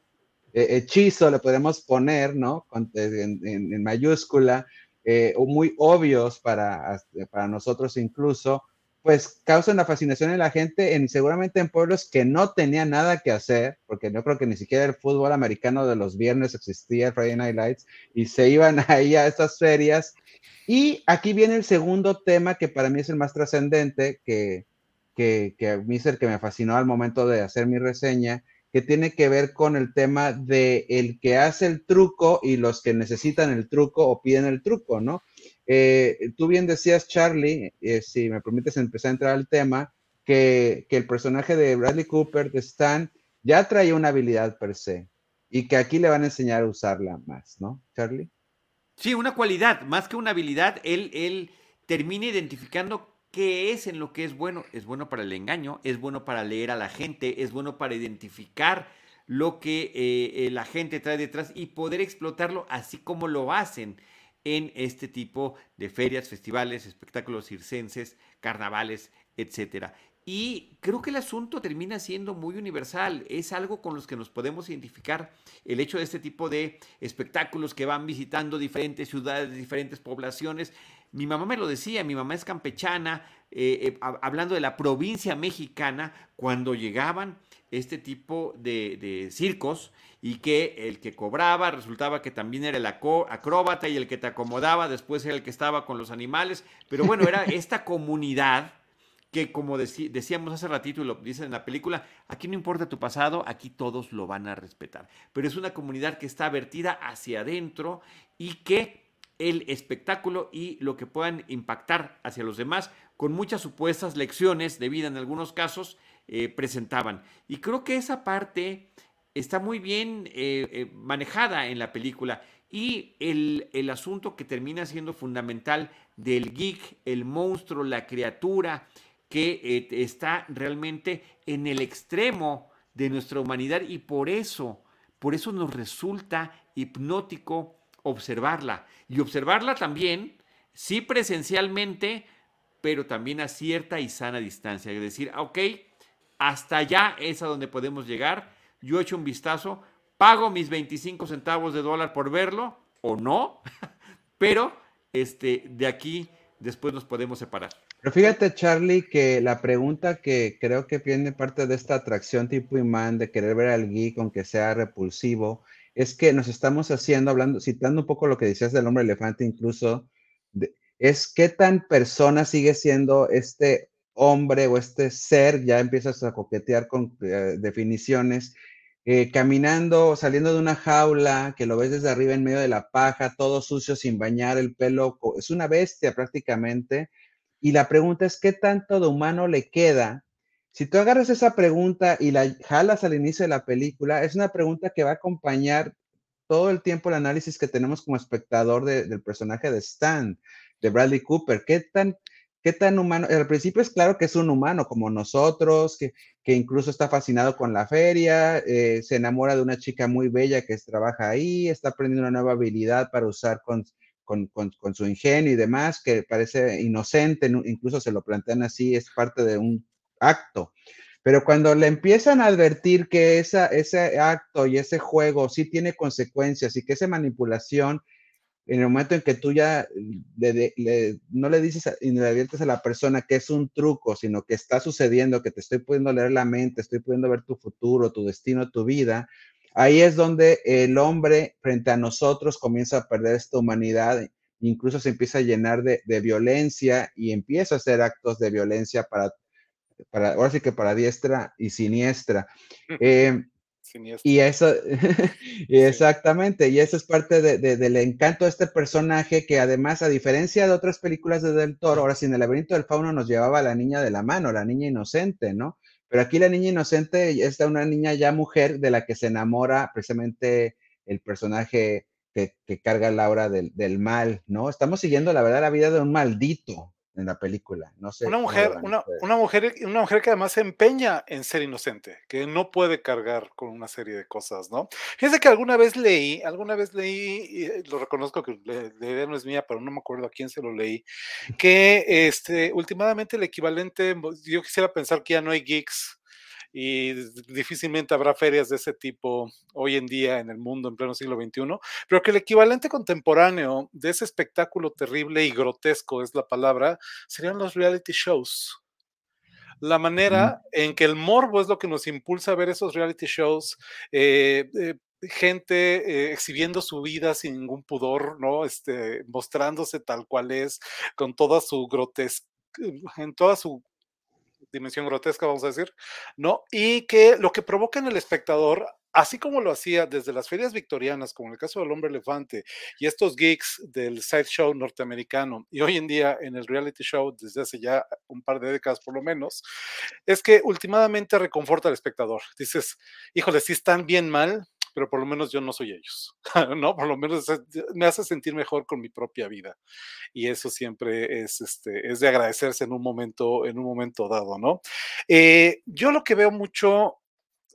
eh, hechizo le podemos poner, ¿no? En, en, mayúscula, eh, muy obvios para, para nosotros incluso, pues causan la fascinación en la gente, en, seguramente en pueblos que no tenían nada que hacer, porque no creo que ni siquiera el fútbol americano de los viernes existía, Friday Night Lights, y se iban *laughs* ahí a estas ferias. Y aquí viene el segundo tema que para mí es el más trascendente, que, que, que a mí es el que me fascinó al momento de hacer mi reseña, que tiene que ver con el tema de el que hace el truco y los que necesitan el truco o piden el truco, ¿no? Eh, tú bien decías, Charlie, eh, si me permites empezar a entrar al tema, que, el personaje de Bradley Cooper, de Stan, ya trae una habilidad per se y que aquí le van a enseñar a usarla más, ¿no, Charlie? Sí, una cualidad, más que una habilidad, él, él termina identificando qué es en lo que es bueno. Es bueno para el engaño, es bueno para leer a la gente, es bueno para identificar lo que eh, la gente trae detrás y poder explotarlo así como lo hacen en este tipo de ferias, festivales, espectáculos circenses, carnavales, etcétera. Y creo que el asunto termina siendo muy universal. Es algo con los que nos podemos identificar. El hecho de este tipo de espectáculos que van visitando diferentes ciudades, diferentes poblaciones. Mi mamá me lo decía, mi mamá es campechana, eh, eh, hablando de la provincia mexicana, cuando llegaban este tipo de, de, circos y que el que cobraba resultaba que también era el acróbata y el que te acomodaba después era el que estaba con los animales. Pero bueno, era *laughs* esta comunidad que como decíamos hace ratito y lo dicen en la película, aquí no importa tu pasado, aquí todos lo van a respetar. Pero es una comunidad que está vertida hacia adentro y que el espectáculo y lo que puedan impactar hacia los demás, con muchas supuestas lecciones de vida en algunos casos, eh, presentaban. Y creo que esa parte está muy bien eh, eh, manejada en la película. Y el, el, asunto que termina siendo fundamental del geek, el monstruo, la criatura, que está realmente en el extremo de nuestra humanidad y por eso, por eso nos resulta hipnótico observarla. Y observarla también, sí presencialmente, pero también a cierta y sana distancia. Es decir, ok, hasta allá es a donde podemos llegar. Yo he hecho un vistazo, pago mis 25 centavos de dólar por verlo o no, *laughs* pero este, de aquí después nos podemos separar. Pero fíjate, Charlie, que la pregunta que creo que viene parte de esta atracción tipo imán de querer ver al geek aunque sea repulsivo, es que nos estamos haciendo, hablando, citando un poco lo que decías del hombre elefante incluso, es qué tan persona sigue siendo este hombre o este ser, ya empiezas a coquetear con eh, definiciones, eh, caminando, saliendo de una jaula, que lo ves desde arriba en medio de la paja, todo sucio, sin bañar, el pelo, es una bestia prácticamente, y la pregunta es, ¿qué tanto de humano le queda? Si tú agarras esa pregunta y la jalas al inicio de la película, es una pregunta que va a acompañar todo el tiempo el análisis que tenemos como espectador del personaje de Stan, de Bradley Cooper. ¿Qué tan, qué tan humano? Al principio es claro que es un humano como nosotros, que, que incluso está fascinado con la feria, eh, se enamora de una chica muy bella que trabaja ahí, está aprendiendo una nueva habilidad para usar con, con, su ingenio y demás, que parece inocente, incluso se lo plantean así, es parte de un acto. Pero cuando le empiezan a advertir que esa, ese acto y ese juego sí tiene consecuencias y que esa manipulación, en el momento en que tú ya no le dices y le adviertes a la persona que es un truco, sino que está sucediendo, que te estoy pudiendo leer la mente, estoy pudiendo ver tu futuro, tu destino, tu vida, Ahí es donde el hombre frente a nosotros comienza a perder esta humanidad, incluso se empieza a llenar de, violencia y empieza a hacer actos de violencia para, para, ahora sí que para diestra y siniestra. Eh, y eso, *laughs* exactamente, y eso es parte del encanto de este personaje que además, a diferencia de otras películas de Del Toro, ahora sin el laberinto del fauno nos llevaba a la niña de la mano, la niña inocente, ¿no? Pero aquí la niña inocente es una niña ya mujer de la que se enamora precisamente el personaje que, carga la aura del, del, mal, ¿no? Estamos siguiendo, la verdad, la vida de un maldito, en la película. No sé. Una mujer, una, una, mujer, una mujer que además se empeña en ser inocente, que no puede cargar con una serie de cosas, ¿no? Fíjense que alguna vez leí, alguna vez leí, y eh, lo reconozco que la idea no es mía, pero no me acuerdo a quién se lo leí, que este, últimamente el equivalente, yo quisiera pensar que ya no hay geeks y difícilmente habrá ferias de ese tipo hoy en día en el mundo en pleno siglo XXI, pero que el equivalente contemporáneo de ese espectáculo terrible y grotesco es la palabra, serían los reality shows. La manera en que el morbo es lo que nos impulsa a ver esos reality shows, eh, eh, gente eh, exhibiendo su vida sin ningún pudor, ¿no? Este, mostrándose tal cual es, con toda su grotesca, en toda su dimensión grotesca, vamos a decir, ¿no? Y que lo que provoca en el espectador, así como lo hacía desde las ferias victorianas, como en el caso del hombre elefante, y estos geeks del sideshow norteamericano, y hoy en día en el reality show desde hace ya un par de décadas por lo menos, es que últimamente reconforta al espectador. Dices, híjole, si están bien mal, pero por lo menos yo no soy ellos, *laughs* ¿no? Por lo menos me hace sentir mejor con mi propia vida. Y eso siempre es, este, es de agradecerse en un momento, en un momento dado, ¿no? Eh, yo lo que veo mucho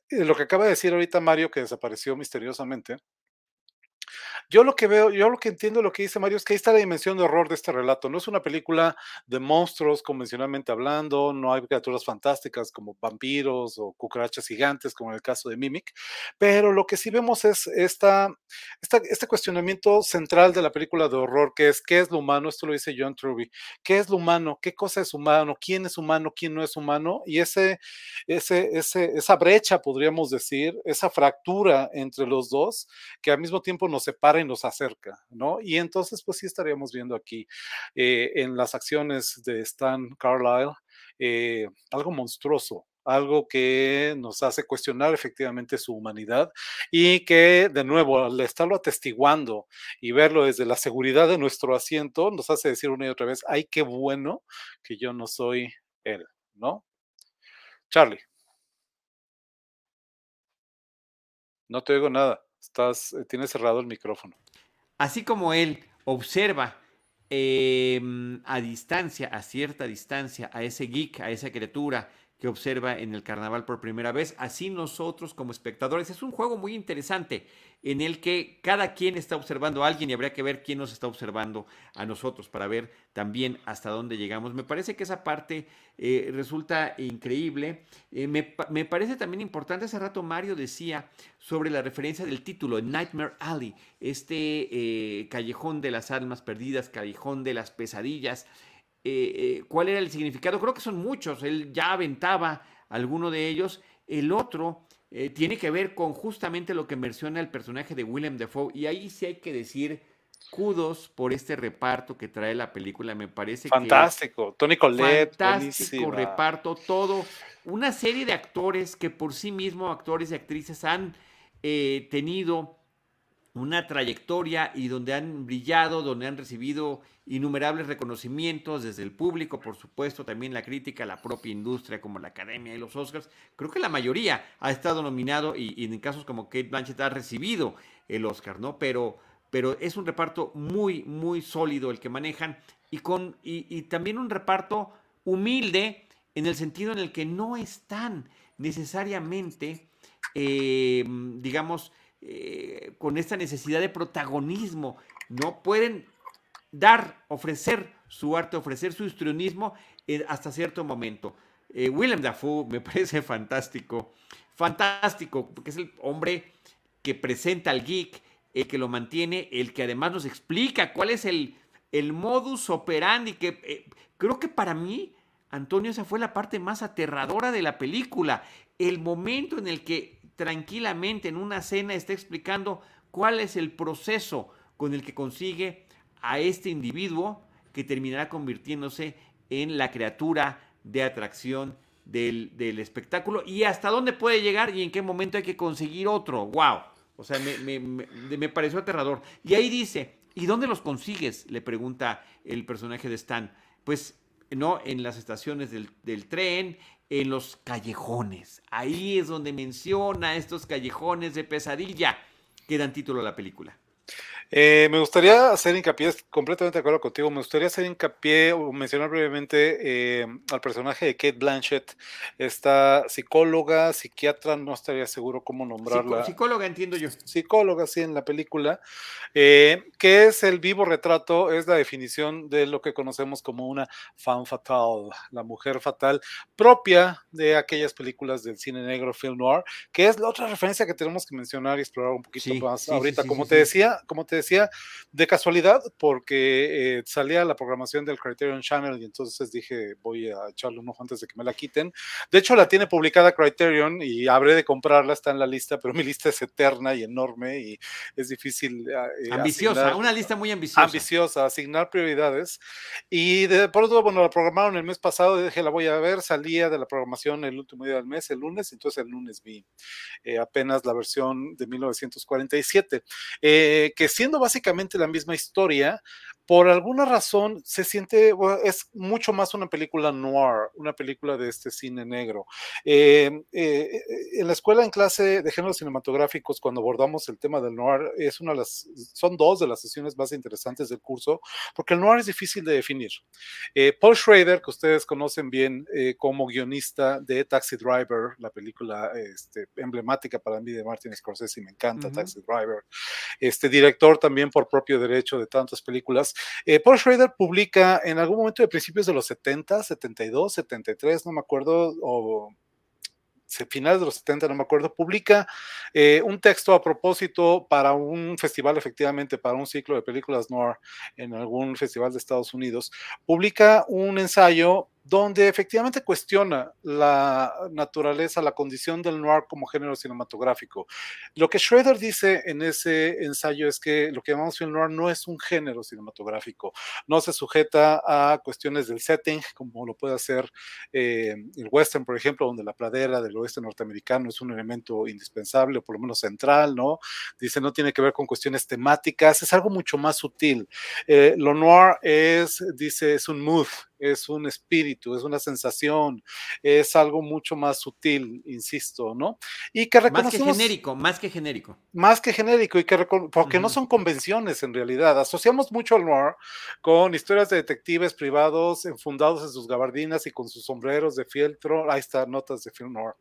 eh, lo que acaba de decir ahorita Mario, que desapareció misteriosamente, yo lo que veo, yo lo que entiendo lo que dice Mario es que ahí está la dimensión de horror de este relato. No es una película de monstruos convencionalmente hablando, no hay criaturas fantásticas como vampiros o cucarachas gigantes, como en el caso de Mimic, pero lo que sí vemos es esta, este cuestionamiento central de la película de horror, que es qué es lo humano, esto lo dice John Truby, qué es lo humano, qué cosa es humano, quién es humano, quién no es humano, y ese, ese, ese, esa brecha, podríamos decir, esa fractura entre los dos, que al mismo tiempo nos separa y nos acerca, ¿no? Y entonces, pues sí estaríamos viendo aquí eh, en las acciones de Stan Carlyle eh, algo monstruoso, algo que nos hace cuestionar efectivamente su humanidad y que de nuevo al estarlo atestiguando y verlo desde la seguridad de nuestro asiento nos hace decir una y otra vez, ay, qué bueno que yo no soy él, ¿no? Charlie. No te oigo nada. Estás, eh, tienes cerrado el micrófono. Así como él observa em, a distancia, a cierta distancia, a ese geek, a esa criatura que observa en el carnaval por primera vez, así nosotros como espectadores. Es un juego muy interesante en el que cada quien está observando a alguien y habría que ver quién nos está observando a nosotros para ver también hasta dónde llegamos. Me parece que esa parte eh, resulta increíble. Eh, me, me, parece también importante, hace rato Mario decía sobre la referencia del título, Nightmare Alley, este eh, callejón de las almas perdidas, callejón de las pesadillas. Eh, eh, cuál era el significado. Creo que son muchos, él ya aventaba alguno de ellos. El otro eh, tiene que ver con justamente lo que menciona el personaje de Willem Dafoe. Y ahí sí hay que decir kudos por este reparto que trae la película. Me parece fantástico. Tony Collette, fantástico reparto, todo. Una serie de actores que por sí mismos, actores y actrices, han tenido una trayectoria y donde han brillado, donde han recibido innumerables reconocimientos desde el público, por supuesto, también la crítica, la propia industria como la academia y los Oscars. Creo que la mayoría ha estado nominado y, en casos como Kate Blanchett ha recibido el Oscar, ¿no? Pero, pero es un reparto muy, muy sólido el que manejan y, con, y, también un reparto humilde en el sentido en el que no están necesariamente, eh, digamos, eh, con esta necesidad de protagonismo. No pueden dar, ofrecer su arte, ofrecer su histrionismo eh, hasta cierto momento. Eh, Willem Dafoe *laughs* me parece fantástico, fantástico, porque es el hombre que presenta al geek, el que lo mantiene, el que además nos explica cuál es el, el modus operandi, que creo que para mí, Antonio, esa fue la parte más aterradora de la película, el momento en el que tranquilamente en una cena está explicando cuál es el proceso con el que consigue a este individuo que terminará convirtiéndose en la criatura de atracción del, espectáculo y hasta dónde puede llegar y en qué momento hay que conseguir otro. ¡Wow! O sea, me, pareció aterrador. Y ahí dice, ¿y dónde los consigues? Le pregunta el personaje de Stan. Pues, ¿no? En las estaciones del, del tren, en los callejones. Ahí es donde menciona estos callejones de pesadilla que dan título a la película. Eh, me gustaría hacer hincapié, completamente de acuerdo contigo, me gustaría hacer hincapié o mencionar brevemente eh, al personaje de Kate Blanchett, esta psicóloga, psiquiatra, no estaría seguro cómo nombrarla. psicóloga, entiendo yo. Psicóloga, sí, en la película, eh, que es el vivo retrato, es la definición de lo que conocemos como una fan fatal, la mujer fatal, propia de aquellas películas del cine negro, film noir, que es la otra referencia que tenemos que mencionar y explorar un poquito más ahorita. como te decía, como te decía de casualidad porque eh, salía la programación del Criterion Channel y entonces dije voy a echarle un ojo antes de que me la quiten. De hecho la tiene publicada Criterion y habré de comprarla, está en la lista, pero mi lista es eterna y enorme y es difícil. Eh, ambiciosa, una lista muy ambiciosa. Ambiciosa, asignar prioridades. Y de pronto, bueno, la programaron el mes pasado dije la voy a ver, salía de la programación el último día del mes, el lunes, entonces el lunes vi eh, apenas la versión de 1947, eh, que siendo básicamente la misma historia, por alguna razón se siente, es mucho más una película noir, una película de este cine negro. Eh, en la escuela en clase de géneros cinematográficos, cuando abordamos el tema del noir, es una de las, son dos de las sesiones más interesantes del curso, porque el noir es difícil de definir. Paul Schrader, que ustedes conocen bien como guionista de Taxi Driver, la película este, emblemática para mí de Martin Scorsese, me encanta Taxi Driver. Este director también por propio derecho de tantas películas. Eh, Paul Schrader publica en algún momento de principios de los 70, 72, 73, no me acuerdo, o finales de los 70, no me acuerdo, publica eh, un texto a propósito para un festival, efectivamente, para un ciclo de películas noir en algún festival de Estados Unidos, publica un ensayo donde efectivamente cuestiona la naturaleza, la condición del noir como género cinematográfico. Lo que Schroeder dice en ese ensayo es que lo que llamamos film noir no es un género cinematográfico, no se sujeta a cuestiones del setting, como lo puede hacer eh, el western, por ejemplo, donde la pradera del oeste norteamericano es un elemento indispensable, o por lo menos central, ¿no? Dice, no tiene que ver con cuestiones temáticas, es algo mucho más sutil. Eh, lo noir es, dice, es un mood, es un espíritu, es una sensación, es algo mucho más sutil, insisto, ¿no? Y que reconocemos... Más que genérico, más que genérico. Más que genérico, y que porque no son convenciones en realidad. Asociamos mucho al noir con historias de detectives privados enfundados en sus gabardinas y con sus sombreros de fieltro. Ahí está, notas de film noir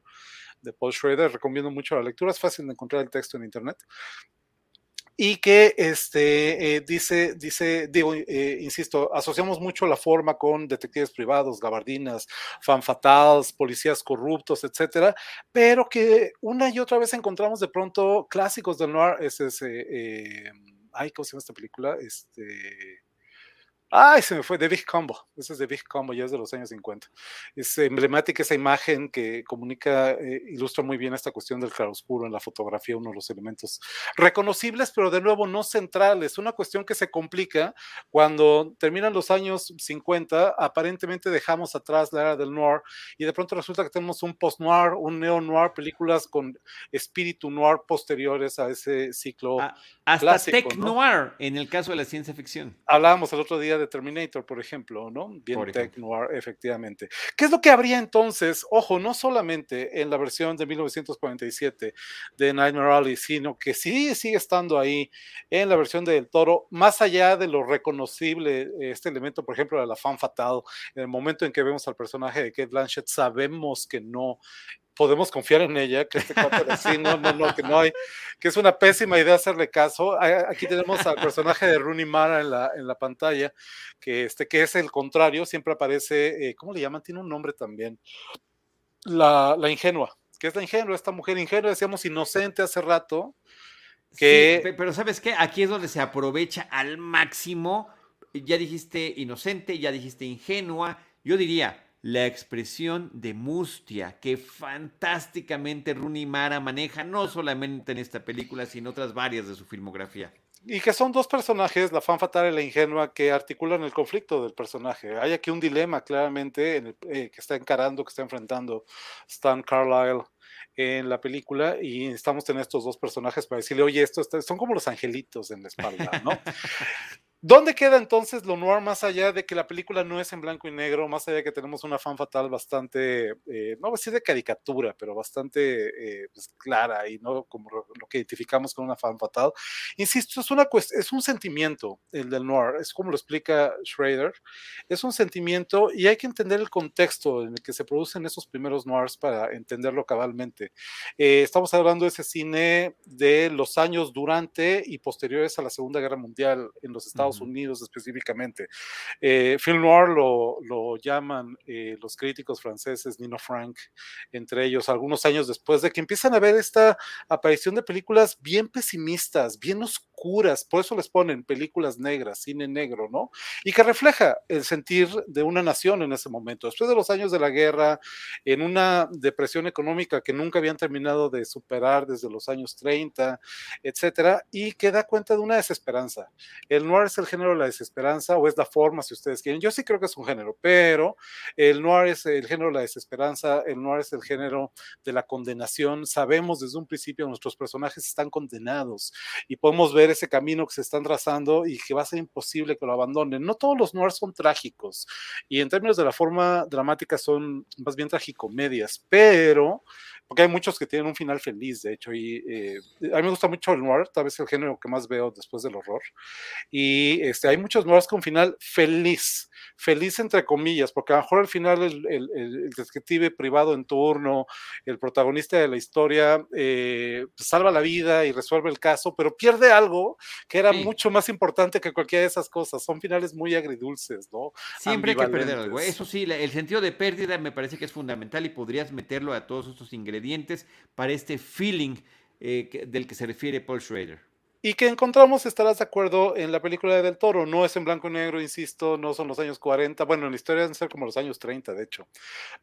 de Paul Schrader. Recomiendo mucho la lectura, es fácil de encontrar el texto en internet y que este, eh, dice, dice, digo, eh, insisto, asociamos mucho la forma con detectives privados, gabardinas, fan fatales, policías corruptos, etcétera, pero que una y otra vez encontramos de pronto clásicos del noir, es ese, eh, ay, ¿cómo se llama esta película? Este, Ay, se me fue, The Big Combo. Ese es The Big Combo, ya es de los años 50. Es emblemática esa imagen que comunica, eh, ilustra muy bien esta cuestión del claroscuro en la fotografía, uno de los elementos reconocibles, pero de nuevo no centrales. Una cuestión que se complica cuando terminan los años 50, aparentemente dejamos atrás la era del noir y de pronto resulta que tenemos un post-noir, un neo-noir, películas con espíritu noir posteriores a ese ciclo. Ah, hasta tech-noir en el caso de la ciencia ficción. Hablábamos el otro día de Terminator, por ejemplo, ¿no? Bien tech noir, efectivamente. ¿Qué es lo que habría entonces? Ojo, no solamente en la versión de 1947 de Nightmare Alley, sino que sí sigue estando ahí en la versión de del Toro, más allá de lo reconocible, este elemento, por ejemplo, de la fan fatal, en el momento en que vemos al personaje de Kate Blanchett, sabemos que no podemos confiar en ella, que este cuate no, no, no, que no hay, que es una pésima idea hacerle caso. Aquí tenemos al personaje de Rooney Mara en la, en la pantalla, que, este, que es el contrario, siempre aparece, eh, ¿cómo le llaman? Tiene un nombre también. La, la ingenua, que es la ingenua, esta mujer ingenua, decíamos inocente hace rato. Que... Sí, pero ¿sabes qué? Aquí es donde se aprovecha al máximo. Ya dijiste inocente, ya dijiste ingenua. Yo diría, la expresión de mustia que fantásticamente Rooney Mara maneja, no solamente en esta película, sino otras varias de su filmografía. Y que son dos personajes, la fan fatal y la ingenua, que articulan el conflicto del personaje. Hay aquí un dilema claramente en el, eh, que está encarando, que está enfrentando Stan Carlyle en la película y estamos en estos dos personajes para decirle, oye, estos son como los angelitos en la espalda, ¿no? *laughs* ¿Dónde queda entonces lo noir más allá de que la película no es en blanco y negro, más allá de que tenemos una fan fatal bastante, eh, no voy a decir de caricatura, pero bastante eh, pues, clara y no como lo que identificamos con una fan fatal? Insisto, es, una es un sentimiento el del noir, es como lo explica Schrader, es un sentimiento y hay que entender el contexto en el que se producen esos primeros noirs para entenderlo cabalmente. Eh, estamos hablando de ese cine de los años durante y posteriores a la Segunda Guerra Mundial en los Estados Estados Unidos específicamente. Eh, film noir lo, lo llaman eh, los críticos franceses, Nino Frank, entre ellos, algunos años después de que empiezan a ver esta aparición de películas bien pesimistas, bien oscuras, por eso les ponen películas negras, cine negro, ¿no? Y que refleja el sentir de una nación en ese momento. Después de los años de la guerra, en una depresión económica que nunca habían terminado de superar desde los años 30, etcétera, y que da cuenta de una desesperanza. El noir es el género de la desesperanza o es la forma, si ustedes quieren. Yo sí creo que es un género, pero el noir es el género de la desesperanza, el noir es el género de la condenación. Sabemos desde un principio nuestros personajes están condenados y podemos ver ese camino que se están trazando y que va a ser imposible que lo abandonen. No todos los noirs son trágicos y en términos de la forma dramática son más bien tragicomedias, pero porque hay muchos que tienen un final feliz, de hecho, y eh, a mí me gusta mucho el noir, tal vez el género que más veo después del horror, y este, hay muchos noirs con final feliz, feliz entre comillas, porque a lo mejor al final el, el, detective privado en turno, el protagonista de la historia, eh, pues, salva la vida y resuelve el caso, pero pierde algo que era mucho más importante que cualquiera de esas cosas, son finales muy agridulces, ¿no? Siempre hay que perder algo, eso sí, el sentido de pérdida me parece que es fundamental y podrías meterlo a todos estos ingredientes ingredientes para este feeling eh, del que se refiere Paul Schrader y que encontramos, estarás de acuerdo, en la película de Del Toro. No es en blanco y negro, insisto, no son los años 40. Bueno, en la historia deben ser como los años 30, de hecho.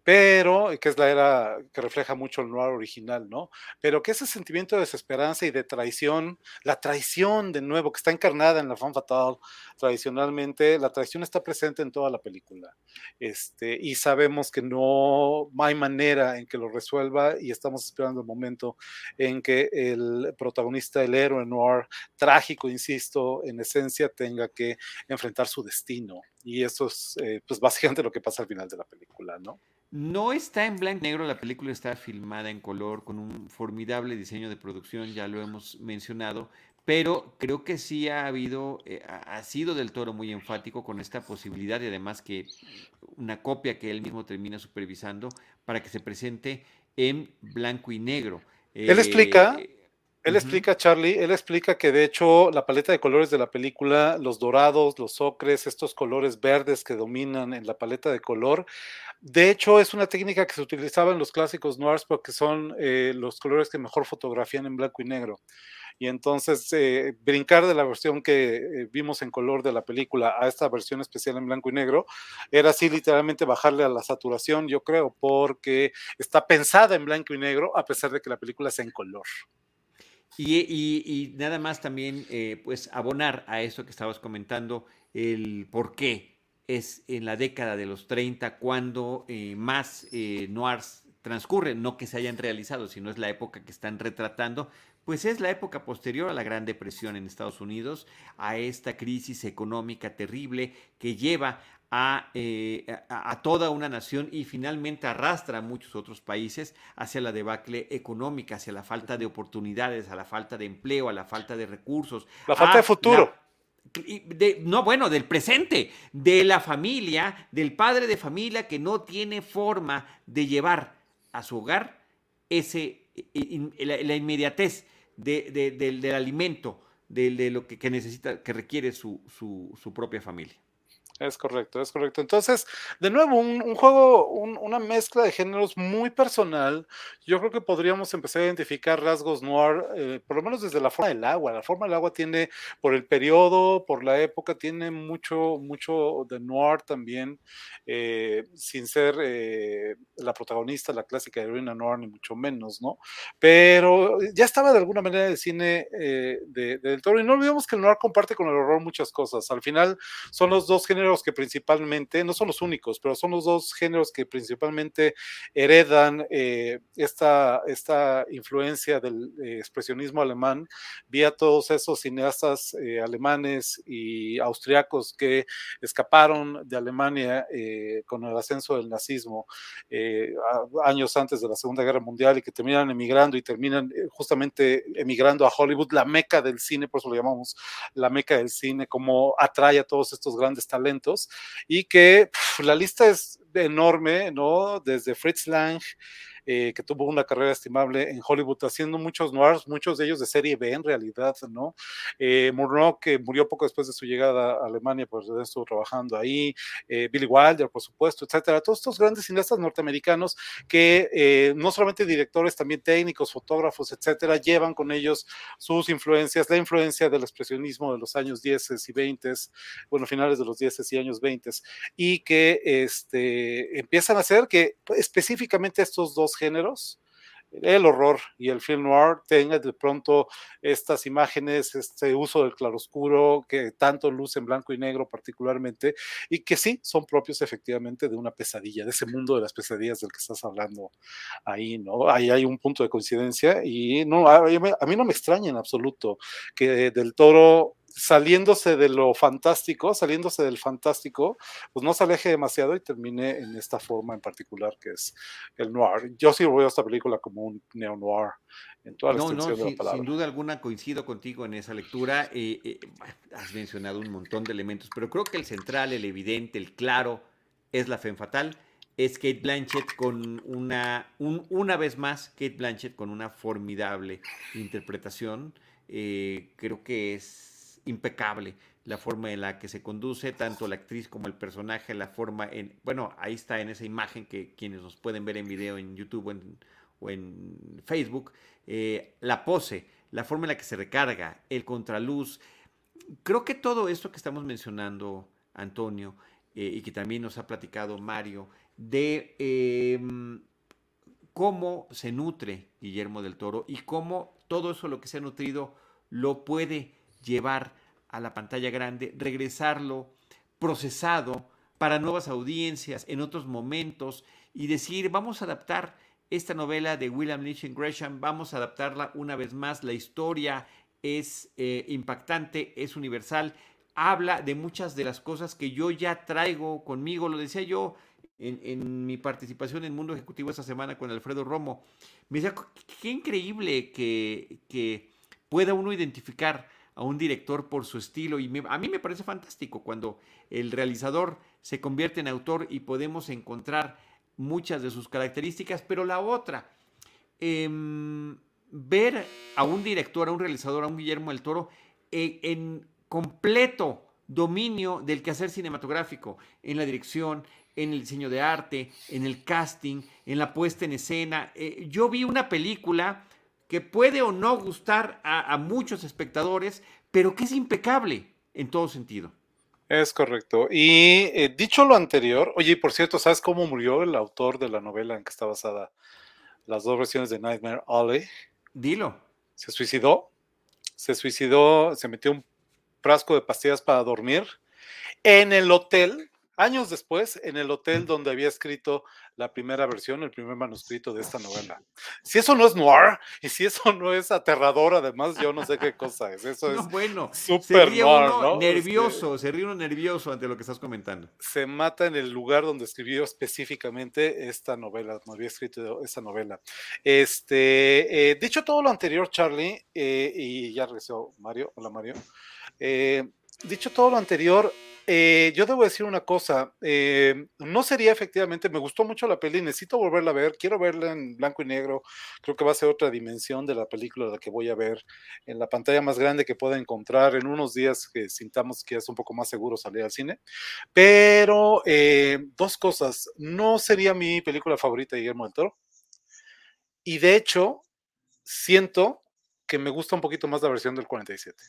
Pero, que es la era que refleja mucho el noir original, ¿no? Pero que ese sentimiento de desesperanza y de traición, la traición de nuevo, que está encarnada en la fan fatal tradicionalmente, la traición está presente en toda la película. Este, y sabemos que no hay manera en que lo resuelva y estamos esperando el momento en que el protagonista, el héroe noir, trágico, insisto, en esencia tenga que enfrentar su destino. Y eso es eh, pues básicamente lo que pasa al final de la película, ¿no? No está en blanco y negro, la película está filmada en color con un formidable diseño de producción, ya lo hemos mencionado, pero creo que sí ha habido, eh, ha sido del toro muy enfático con esta posibilidad y además que una copia que él mismo termina supervisando para que se presente en blanco y negro. él explica, él explica, Charlie, él explica que de hecho la paleta de colores de la película, los dorados, los ocres, estos colores verdes que dominan en la paleta de color, de hecho es una técnica que se utilizaba en los clásicos noirs porque son eh, los colores que mejor fotografían en blanco y negro. Y entonces eh, brincar de la versión que eh, vimos en color de la película a esta versión especial en blanco y negro era así literalmente bajarle a la saturación, yo creo, porque está pensada en blanco y negro a pesar de que la película es en color. Y, nada más también, eh, pues, abonar a eso que estabas comentando, el por qué es en la década de los 30 cuando eh, más eh, noirs transcurren, no que se hayan realizado, sino es la época que están retratando, pues es la época posterior a la Gran Depresión en Estados Unidos, a esta crisis económica terrible que lleva eh, a, toda una nación y finalmente arrastra a muchos otros países hacia la debacle económica, hacia la falta de oportunidades, a la falta de empleo, a la falta de recursos. La falta de futuro. no, bueno, del presente, de la familia, del padre de familia que no tiene forma de llevar a su hogar ese, la, inmediatez del, alimento, de, lo que, necesita, que requiere su propia familia. Es correcto, es correcto. Entonces, de nuevo, un, juego, una mezcla de géneros muy personal. Yo creo que podríamos empezar a identificar rasgos noir, eh, por lo menos desde la forma del agua. La forma del agua tiene, por el periodo, por la época, tiene mucho, mucho de noir también, eh, sin ser eh, la protagonista, la clásica heroína noir, ni mucho menos, ¿no? Pero ya estaba de alguna manera el cine de, del toro. Y no olvidemos que el noir comparte con el horror muchas cosas. Al final, son los dos géneros que principalmente, no son los únicos, pero son los dos géneros que principalmente heredan eh, esta, esta influencia del eh, expresionismo alemán vía todos esos cineastas eh, alemanes y austriacos que escaparon de Alemania con el ascenso del nazismo años antes de la Segunda Guerra Mundial y que terminan emigrando y terminan justamente emigrando a Hollywood, la meca del cine, por eso lo llamamos la meca del cine, como atrae a todos estos grandes talentos y que la lista es enorme, ¿no? Desde Fritz Lang, eh, que tuvo una carrera estimable en Hollywood haciendo muchos noirs, muchos de ellos de serie B en realidad, ¿no? Eh, Murnau, que murió poco después de su llegada a Alemania, pues estuvo trabajando ahí, eh, Billy Wilder, por supuesto, etcétera. Todos estos grandes cineastas norteamericanos que eh, no solamente directores, también técnicos, fotógrafos, etcétera, llevan con ellos sus influencias, la influencia del expresionismo de los años 10 y 20, bueno, finales de los 10 y años 20, y que este, empiezan a hacer que específicamente estos dos géneros, el horror y el film noir tengan de pronto estas imágenes, este uso del claroscuro que tanto luce en blanco y negro particularmente, y que sí son propios efectivamente de una pesadilla, de ese mundo de las pesadillas del que estás hablando ahí, ¿no? Ahí hay un punto de coincidencia y no, a mí, no me extraña en absoluto que del toro saliéndose de lo fantástico, saliéndose del fantástico, pues no se aleje demasiado y termine en esta forma en particular que es el noir. Yo sí veo esta película como un neo-noir en toda la extensión de la palabra. Sin duda alguna coincido contigo en esa lectura. Eh, eh, has mencionado un montón de elementos, pero creo que el central, el evidente, el claro, es la fe fatal. Es Kate Blanchett con una, una vez más, Kate Blanchett con una formidable interpretación. Eh, creo que es impecable la forma en la que se conduce, tanto la actriz como el personaje, la forma en, bueno, ahí está en esa imagen que quienes nos pueden ver en video en YouTube o en, Facebook, eh, la pose, la forma en la que se recarga, el contraluz. Creo que todo esto que estamos mencionando, Antonio, eh, y que también nos ha platicado Mario, de em, cómo se nutre Guillermo del Toro y cómo todo eso lo que se ha nutrido lo puede llevar a la pantalla grande, regresarlo procesado para nuevas audiencias en otros momentos y decir, vamos a adaptar esta novela de William Lynch Gresham, vamos a adaptarla una vez más, la historia es eh, impactante, es universal, habla de muchas de las cosas que yo ya traigo conmigo, lo decía yo en, mi participación en Mundo Ejecutivo esta semana con Alfredo Romo, me decía, qué increíble que, que pueda uno identificar a un director por su estilo y a mí me parece fantástico cuando el realizador se convierte en autor y podemos encontrar muchas de sus características, pero la otra, em, ver a un director, a un realizador, a un Guillermo del Toro eh, en completo dominio del quehacer cinematográfico, en la dirección, en el diseño de arte, en el casting, en la puesta en escena. Eh, yo vi una película que puede o no gustar a, muchos espectadores, pero que es impecable en todo sentido. Es correcto. Y eh, dicho lo anterior, oye, por cierto, ¿sabes cómo murió el autor de la novela en que está basada las dos versiones de Nightmare Alley? Dilo. Se suicidó. Se suicidó, se metió un frasco de pastillas para dormir en el hotel años después en el hotel donde había escrito la primera versión, el primer manuscrito de esta novela. Si eso no es noir y si eso no es aterrador, además, yo no sé qué cosa es. Eso es bueno, super noir, ¿no? Nervioso, se ríe uno nervioso ante lo que estás comentando. Se mata en el lugar donde escribió específicamente esta novela, donde había escrito esta novela. Este, eh, dicho todo lo anterior, Charlie, eh, y ya regresó Mario. Hola, Mario. Eh, dicho todo lo anterior, eh, yo debo decir una cosa, eh, no sería efectivamente, me gustó mucho la peli, necesito volverla a ver, quiero verla en blanco y negro, creo que va a ser otra dimensión de la película la que voy a ver en la pantalla más grande que pueda encontrar en unos días que sintamos que es un poco más seguro salir al cine. Pero eh, dos cosas, no sería mi película favorita de Guillermo del Toro. Y de hecho, siento que me gusta un poquito más la versión del 47.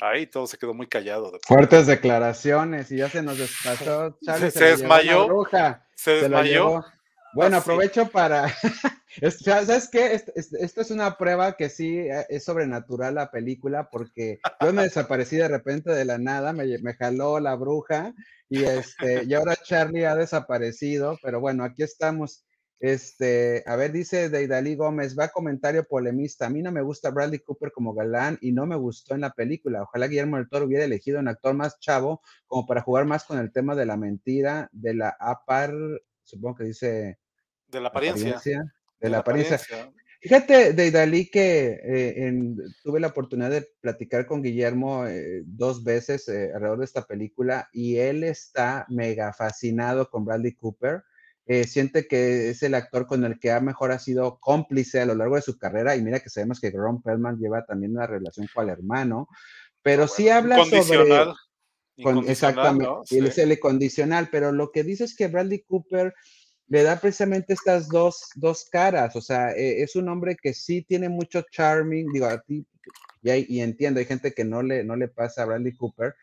Ahí todo se quedó muy callado. Fuertes declaraciones y ya se nos despachó. *laughs* se, desmayó. Se desmayó. Bueno, aprovecho para. *laughs* ¿Sabes qué? Esto es una prueba que sí eh, es sobrenatural la película, porque yo me desaparecí de repente de la nada, me, me jaló la bruja y, este, y ahora Charlie ha desaparecido, pero bueno, aquí estamos. Este, a ver, dice Deidali Gómez, va comentario polemista. A mí no me gusta Bradley Cooper como galán y no me gustó en la película. Ojalá Guillermo del Toro hubiera elegido un actor más chavo como para jugar más con el tema de la mentira, de la apar, supongo que dice... De la apariencia. de, la, apariencia. Fíjate, Deidali, que eh, tuve la oportunidad de platicar con Guillermo eh, dos veces eh, alrededor de esta película y él está mega fascinado con Bradley Cooper eh, siente que es el actor con el que ha mejor ha sido cómplice a lo largo de su carrera, y mira que sabemos que Ron Perlman lleva también una relación con el hermano, pero ah, sí habla sobre... Con, exactamente, y es el condicional, pero lo que dice es que Bradley Cooper le da precisamente estas dos, dos caras, o sea, eh, es un hombre que sí tiene mucho charming, digo, a ti, y, entiendo, hay gente que no le, no le pasa a Bradley Cooper,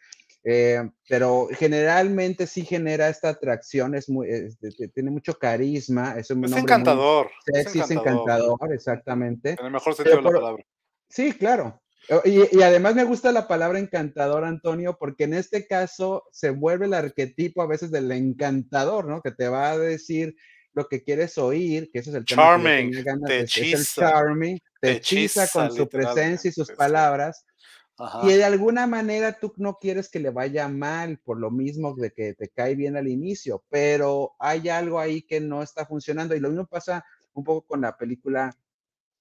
eh, pero generalmente sí genera esta atracción, es muy, tiene mucho carisma, es un es encantador, es encantador, exactamente. En el mejor sentido de la palabra. Sí, claro. Y, y, además me gusta la palabra encantador, Antonio, porque en este caso se vuelve el arquetipo a veces del encantador, ¿no? Que te va a decir lo que quieres oír, que ese es el tema charming, te es, el charming, te, hechiza, con su presencia y sus palabras. Y de alguna manera tú no quieres que le vaya mal por lo mismo de que te cae bien al inicio, pero hay algo ahí que no está funcionando y lo mismo pasa un poco con la película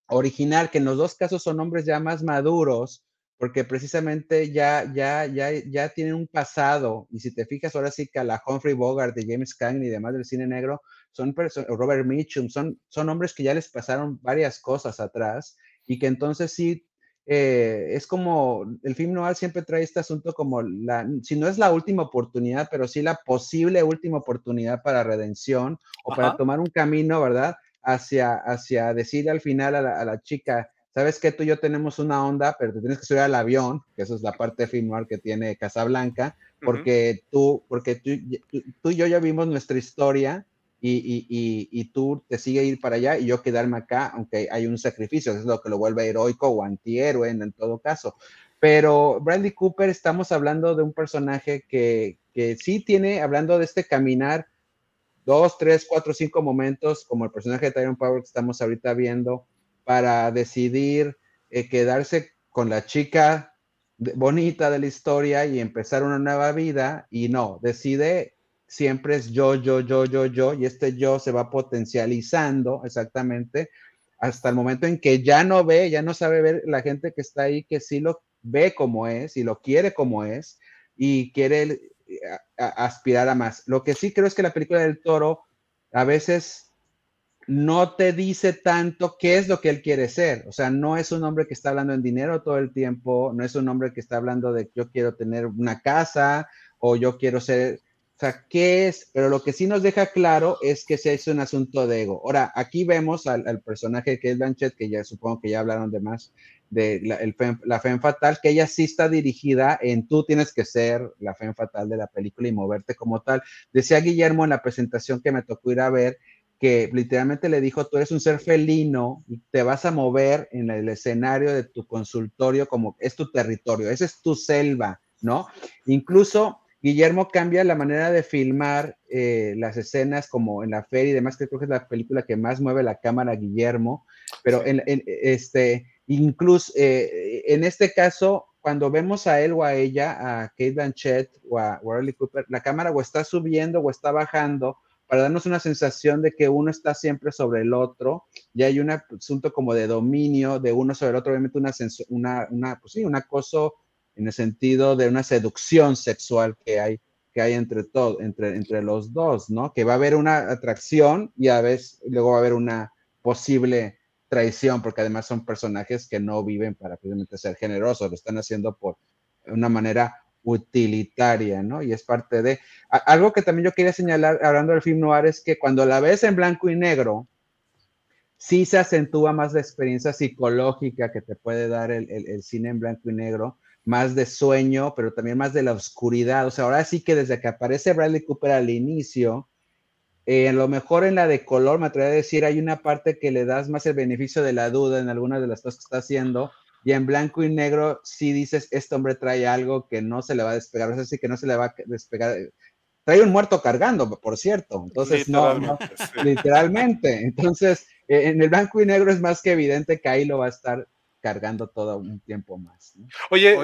original, que en los dos casos son hombres ya más maduros, porque precisamente ya, ya, ya, ya tienen un pasado, y si te fijas ahora sí que a la Humphrey Bogart de James Cagney y demás del cine negro, son Robert Mitchum, son, son hombres que ya les pasaron varias cosas atrás, y que entonces sí eh, es como el film noir siempre trae este asunto como la, si no es la última oportunidad, pero sí la posible última oportunidad para redención o para tomar un camino, ¿verdad? Hacia, hacia decirle al final a la, chica, sabes que tú y yo tenemos una onda, pero te tienes que subir al avión, que eso es la parte de film noir que tiene Casablanca, porque tú, porque tú, tú y yo ya vimos nuestra historia y, tú te sigue ir para allá y yo quedarme acá, aunque hay un sacrificio, es lo que lo vuelve heroico o antihéroe en, todo caso. Pero Bradley Cooper, estamos hablando de un personaje que, que sí tiene, hablando de este caminar, dos, tres, cuatro, cinco momentos, como el personaje de Tyrone Power que estamos ahorita viendo, para decidir eh, quedarse con la chica bonita de la historia y empezar una nueva vida, y no, decide siempre es yo, yo, yo, yo, yo, y este yo se va potencializando exactamente hasta el momento en que ya no ve, ya no sabe ver la gente que está ahí, que sí lo ve como es y lo quiere como es y quiere eh, aspirar a más. Lo que sí creo es que la película del toro a veces no te dice tanto qué es lo que él quiere ser. O sea, no es un hombre que está hablando en dinero todo el tiempo, no es un hombre que está hablando de yo quiero tener una casa o yo quiero ser sea, ¿qué es? Pero lo que sí nos deja claro es que se es un asunto de ego. Ahora, aquí vemos al, personaje que es Blanchett, que ya supongo que ya hablaron de más, de la, el Femme Fatal, que ella sí está dirigida en tú tienes que ser la Femme Fatal de la película y moverte como tal. Decía Guillermo en la presentación que me tocó ir a ver, que literalmente le dijo, tú eres un ser felino y te vas a mover en el escenario de tu consultorio como es tu territorio, esa es tu selva, ¿no? Incluso Guillermo cambia la manera de filmar eh, las escenas como en la feria y demás, que creo que es la película que más mueve la cámara Guillermo, pero en, este, incluso eh, en este caso, cuando vemos a él o a ella, a Kate Blanchett o a Warley Cooper, la cámara o está subiendo o está bajando para darnos una sensación de que uno está siempre sobre el otro y hay un asunto como de dominio de uno sobre el otro, obviamente una, una, una pues sí, un acoso en el sentido de una seducción sexual que hay, que hay entre, todo, entre, entre los dos, ¿no? Que va a haber una atracción y a veces luego va a haber una posible traición, porque además son personajes que no viven para precisamente ser generosos, lo están haciendo por una manera utilitaria, ¿no? Y es parte de... algo que también yo quería señalar, hablando del film noir, es que cuando la ves en blanco y negro, sí se acentúa más la experiencia psicológica que te puede dar el, el cine en blanco y negro, más de sueño, pero también más de la oscuridad. O sea, ahora sí que desde que aparece Bradley Cooper al inicio, eh, a lo mejor en la de color, me atrevo a decir, hay una parte que le das más el beneficio de la duda en algunas de las cosas que está haciendo, y en blanco y negro sí dices, este hombre trae algo que no se le va a despegar, o sea, sí que no se le va a despegar. Trae un muerto cargando, por cierto. Entonces, no, literalmente. Entonces, eh, en el blanco y negro es más que evidente que ahí lo va a estar cargando todo un tiempo más. Oye,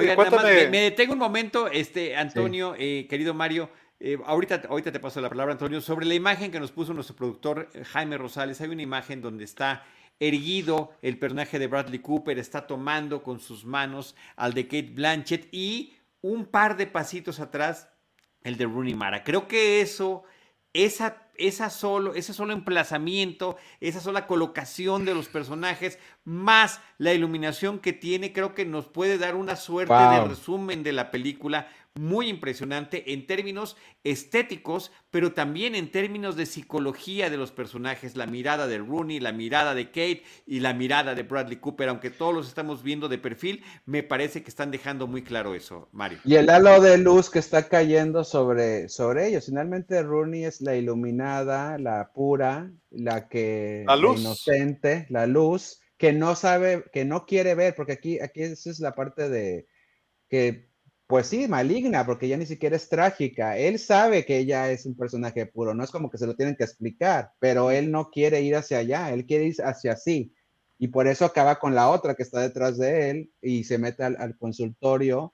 me, detengo un momento, este, Antonio, eh, querido Mario. Eh, ahorita, ahorita te paso la palabra, Antonio, sobre la imagen que nos puso nuestro productor eh, Jaime Rosales. Hay una imagen donde está erguido el personaje de Bradley Cooper, está tomando con sus manos al de Kate Blanchett y un par de pasitos atrás el de Rooney Mara. Creo que eso esa, esa solo, ese solo emplazamiento, esa sola colocación de los personajes, más la iluminación que tiene, creo que nos puede dar una suerte de resumen de la película muy impresionante en términos estéticos, pero también en términos de psicología de los personajes, la mirada de Rooney, la mirada de Kate y la mirada de Bradley Cooper, aunque todos los estamos viendo de perfil, me parece que están dejando muy claro eso, Mario. Y el halo de luz que está cayendo sobre, sobre ellos, finalmente Rooney es la iluminada, la pura, la que la luz. inocente, la luz que no sabe, que no quiere ver, porque aquí, aquí esa es la parte de que pues sí, maligna, porque ya ni siquiera es trágica. Él sabe que ella es un personaje puro, no es como que se lo tienen que explicar, pero él no quiere ir hacia allá, él quiere ir hacia sí. Y por eso acaba con la otra que está detrás de él y se mete al, consultorio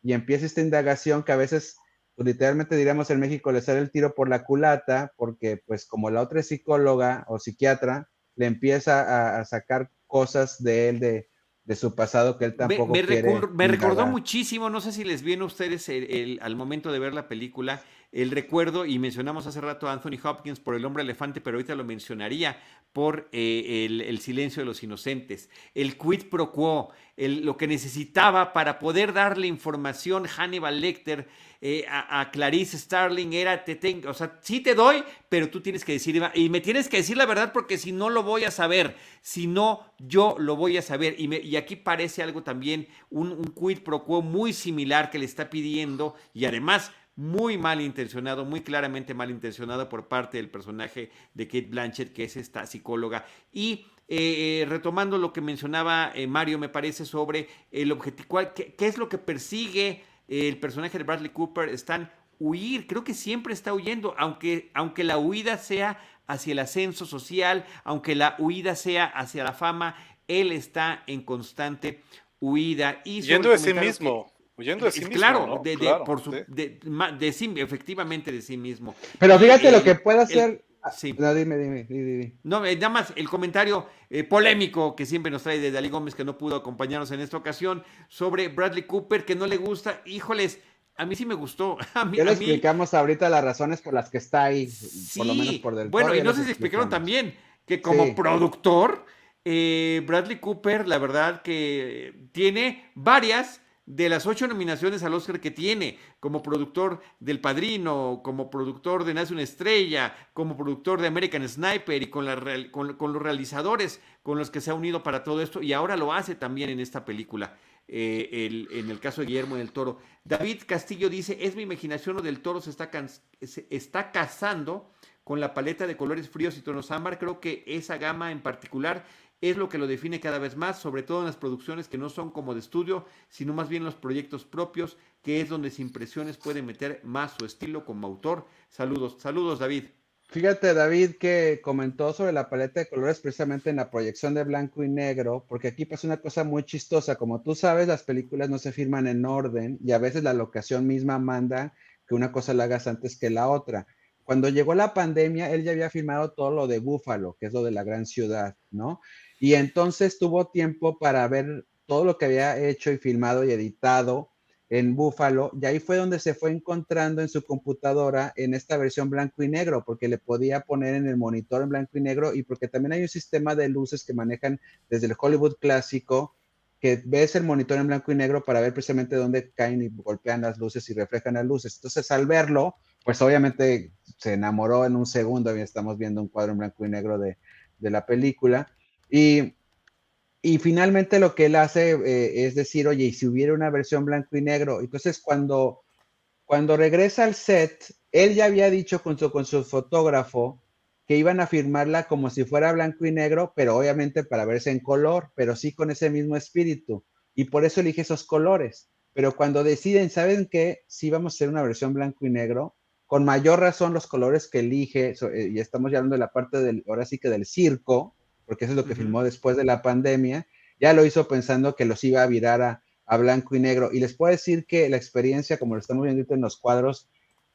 y empieza esta indagación que a veces, pues, literalmente diríamos en México, le sale el tiro por la culata, porque pues como la otra es psicóloga o psiquiatra, le empieza a sacar cosas de él de de su pasado que él tampoco me, quiere me recordó muchísimo, no sé si les viene a ustedes el, al momento de ver la película, el recuerdo, y mencionamos hace rato a Anthony Hopkins por El hombre elefante, pero ahorita lo mencionaría por eh, el, silencio de los inocentes, el quid pro quo, lo que necesitaba para poder darle información Hannibal Lecter eh, a, Clarice Starling era, te tengo, o sea, sí te doy, pero tú tienes que decir, y me tienes que decir la verdad porque si no lo voy a saber, si no, yo lo voy a saber. Y, aquí parece algo también, un quid pro quo muy similar que le está pidiendo y además muy mal intencionado, muy claramente mal intencionado por parte del personaje de Kate Blanchett, que es esta psicóloga. Y eh, eh, retomando lo que mencionaba eh, Mario, me parece, sobre el objetivo, qué, qué, es lo que persigue el personaje de Bradley Cooper, están huir, creo que siempre está huyendo, aunque, aunque la huida sea hacia el ascenso social, aunque la huida sea hacia la fama, él está en constante huida. Y Yendo de sí mismo. Huyendo de sí mismo. Claro, de, por su, de, sí, efectivamente de sí mismo. Pero fíjate lo que puede hacer. Ah, sí. No, dime, dime, dime, No, eh, nada más el comentario eh, polémico que siempre nos trae de Dalí Gómez, que no pudo acompañarnos en esta ocasión, sobre Bradley Cooper, que no le gusta. Híjoles, a mí sí me gustó. *laughs* A mí, ya le explicamos ahorita las razones por las que está ahí, por lo menos por del Bueno, y no sé si explicaron también que como productor, eh, Bradley Cooper, la verdad que tiene varias de las ocho nominaciones al Oscar que tiene, como productor del Padrino, como productor de Nace una Estrella, como productor de American Sniper y con, la, con, los realizadores con los que se ha unido para todo esto, y ahora lo hace también en esta película. Eh, en el caso de Guillermo del Toro. David Castillo dice, es mi imaginación o del Toro se está, se está casando con la paleta de colores fríos y tonos ámbar. Creo que esa gama en particular es lo que lo define cada vez más, sobre todo en las producciones que no son como de estudio, sino más bien los proyectos propios, que es donde sin impresiones puede meter más su estilo como autor. Saludos, saludos David. Fíjate, David, que comentó sobre la paleta de colores precisamente en la proyección de blanco y negro, porque aquí pasa una cosa muy chistosa. Como tú sabes, las películas no se firman en orden y a veces la locación misma manda que una cosa la hagas antes que la otra. Cuando llegó la pandemia, él ya había firmado todo lo de Búfalo, que es lo de la gran ciudad, ¿no? Y entonces tuvo tiempo para ver todo lo que había hecho y filmado y editado en Búfalo, y ahí fue donde se fue encontrando en su computadora en esta versión blanco y negro, porque le podía poner en el monitor en blanco y negro y porque también hay un sistema de luces que manejan desde el Hollywood clásico, que ves el monitor en blanco y negro para ver precisamente dónde caen y golpean las luces y reflejan las luces. Entonces, al verlo, pues obviamente se enamoró en un segundo y estamos viendo un cuadro en blanco y negro de, de la película. Y, y finalmente lo que él hace eh, es decir, oye, ¿y si hubiera una versión blanco y negro? Entonces, cuando, cuando regresa al set, él ya había dicho con su, con su fotógrafo que iban a firmarla como si fuera blanco y negro, pero obviamente para verse en color, pero sí con ese mismo espíritu. Y por eso elige esos colores. Pero cuando deciden, ¿saben qué? Si vamos a hacer una versión blanco y negro, con mayor razón los colores que elige, eh, y estamos ya hablando de la parte del, ahora sí que del circo, porque eso es lo que filmó después de la pandemia, ya lo hizo pensando que los iba a virar a, blanco y negro. Y les puedo decir que la experiencia, como lo estamos viendo en los cuadros,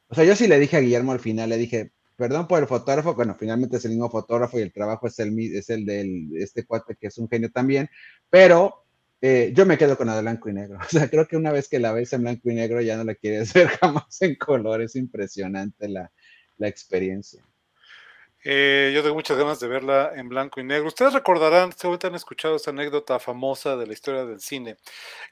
o sea, yo sí le dije a Guillermo al final, le dije, perdón por el fotógrafo, bueno, finalmente es el mismo fotógrafo y el trabajo es el, es el de este cuate que es un genio también, pero eh, yo me quedo con la de blanco y negro. *laughs* O sea, creo que una vez que la ves en blanco y negro ya no la quieres *laughs* ver jamás en color, es impresionante la, la experiencia. Eh, yo tengo muchas ganas de verla en blanco y negro. Ustedes recordarán, seguramente han escuchado esta anécdota famosa de la historia del cine,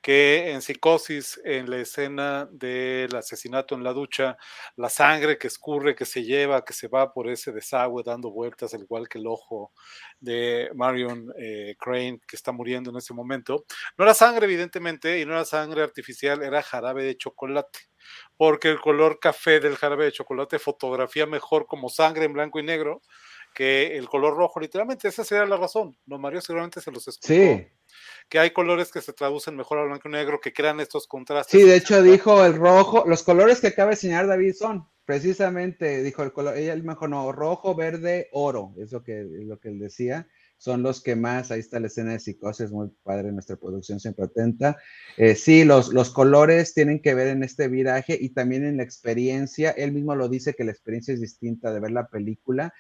que en Psicosis, en la escena del asesinato en la ducha, la sangre que escurre, que se lleva, que se va por ese desagüe dando vueltas, al igual que el ojo de Marion eh, Crane, que está muriendo en ese momento, no era sangre, evidentemente, y no era sangre artificial, era jarabe de chocolate porque el color café del jarabe de chocolate fotografía mejor como sangre en blanco y negro que el color rojo, literalmente, esa sería la razón. No, Mario seguramente se los explicó. Sí. Que hay colores que se traducen mejor al blanco y negro, que crean estos contrastes. Sí, de hecho dijo el rojo, los colores que acaba de enseñar David son, precisamente, dijo el color, ella mejor no, rojo, verde, oro, es lo que, es lo que él decía son los que más, ahí está la escena de psicosis, muy padre, nuestra producción siempre atenta. Eh, sí, los, los colores tienen que ver en este viraje y también en la experiencia. Él mismo lo dice que la experiencia es distinta de ver la película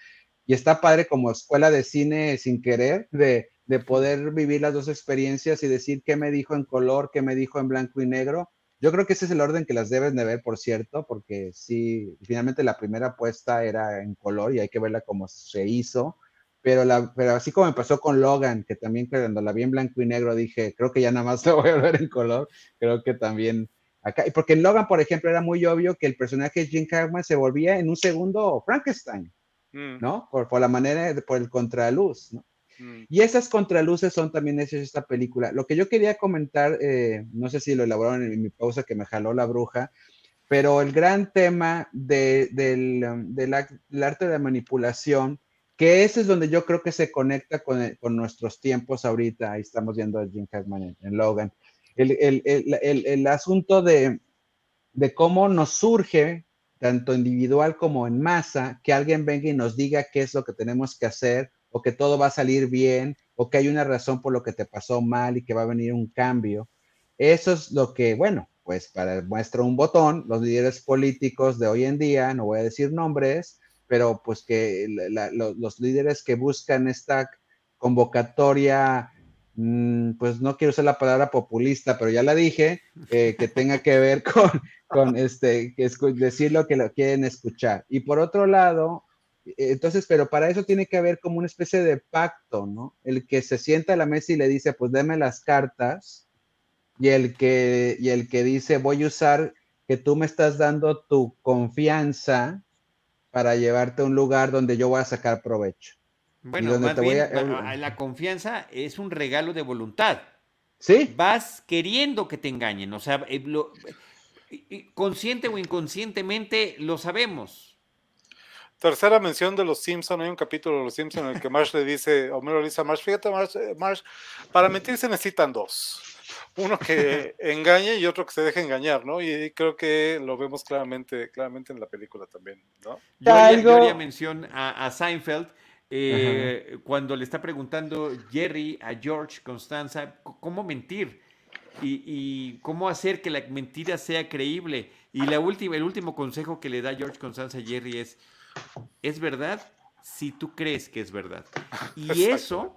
y está padre como escuela de cine sin querer, de, de poder vivir las dos experiencias y decir qué me dijo en color, qué me dijo en blanco y negro. Yo creo que ese es el orden que las deben de ver, por cierto, porque sí, finalmente la primera apuesta era en color y hay que verla como se hizo pero, la, pero así como me pasó con Logan, que también cuando la vi en blanco y negro dije, creo que ya nada más *laughs* la voy a ver en color, creo que también acá, y porque en Logan, por ejemplo, era muy obvio que el personaje de Jim Hackman se volvía en un segundo Frankenstein, mm. ¿no? Por, por, la manera, por el contraluz, ¿no? Mm. Y esas contraluces son también hechas de esta película. Lo que yo quería comentar, eh, no sé si lo elaboraron en mi pausa que me jaló la bruja, pero el gran tema de, del, del, arte de manipulación que ese es donde yo creo que se conecta con, con nuestros tiempos ahorita. Ahí estamos viendo a Jim Hackman en, Logan. El, el, el, asunto de, de, cómo nos surge, tanto individual como en masa, que alguien venga y nos diga qué es lo que tenemos que hacer, o que todo va a salir bien, o que hay una razón por lo que te pasó mal y que va a venir un cambio. Eso es lo que, bueno, pues para muestra un botón, los líderes políticos de hoy en día, no voy a decir nombres, pero pues que los líderes que buscan esta convocatoria, mm, pues no quiero usar la palabra populista, pero ya la dije, eh, que tenga que ver con, con este, que decir lo que lo quieren escuchar. Y por otro lado, entonces, pero para eso tiene que haber como una especie de pacto, ¿no? El que se sienta a la mesa y le dice, pues deme las cartas, y el que, y el que dice, voy a usar que tú me estás dando tu confianza para llevarte a un lugar donde yo voy a sacar provecho. Bueno, más bien, la confianza es un regalo de voluntad. Sí. Vas queriendo que te engañen, o sea, eh, consciente o inconscientemente lo sabemos. Tercera mención de los Simpson, hay un capítulo de los Simpson en el que Marsh le dice, Homero le dice a Marsh, fíjate Marsh, eh, Marsh, para mentir se necesitan dos uno que *laughs* engañe y otro que se deje engañar, ¿no? Y creo que lo vemos claramente, claramente en la película también, ¿no? Yo haría, mención a, Seinfeld eh, cuando le está preguntando Jerry a George Constanza cómo mentir y, cómo hacer que la mentira sea creíble. Y la última, el último consejo que le da George Constanza a Jerry es, es verdad si tú crees que es verdad. *laughs* Y eso,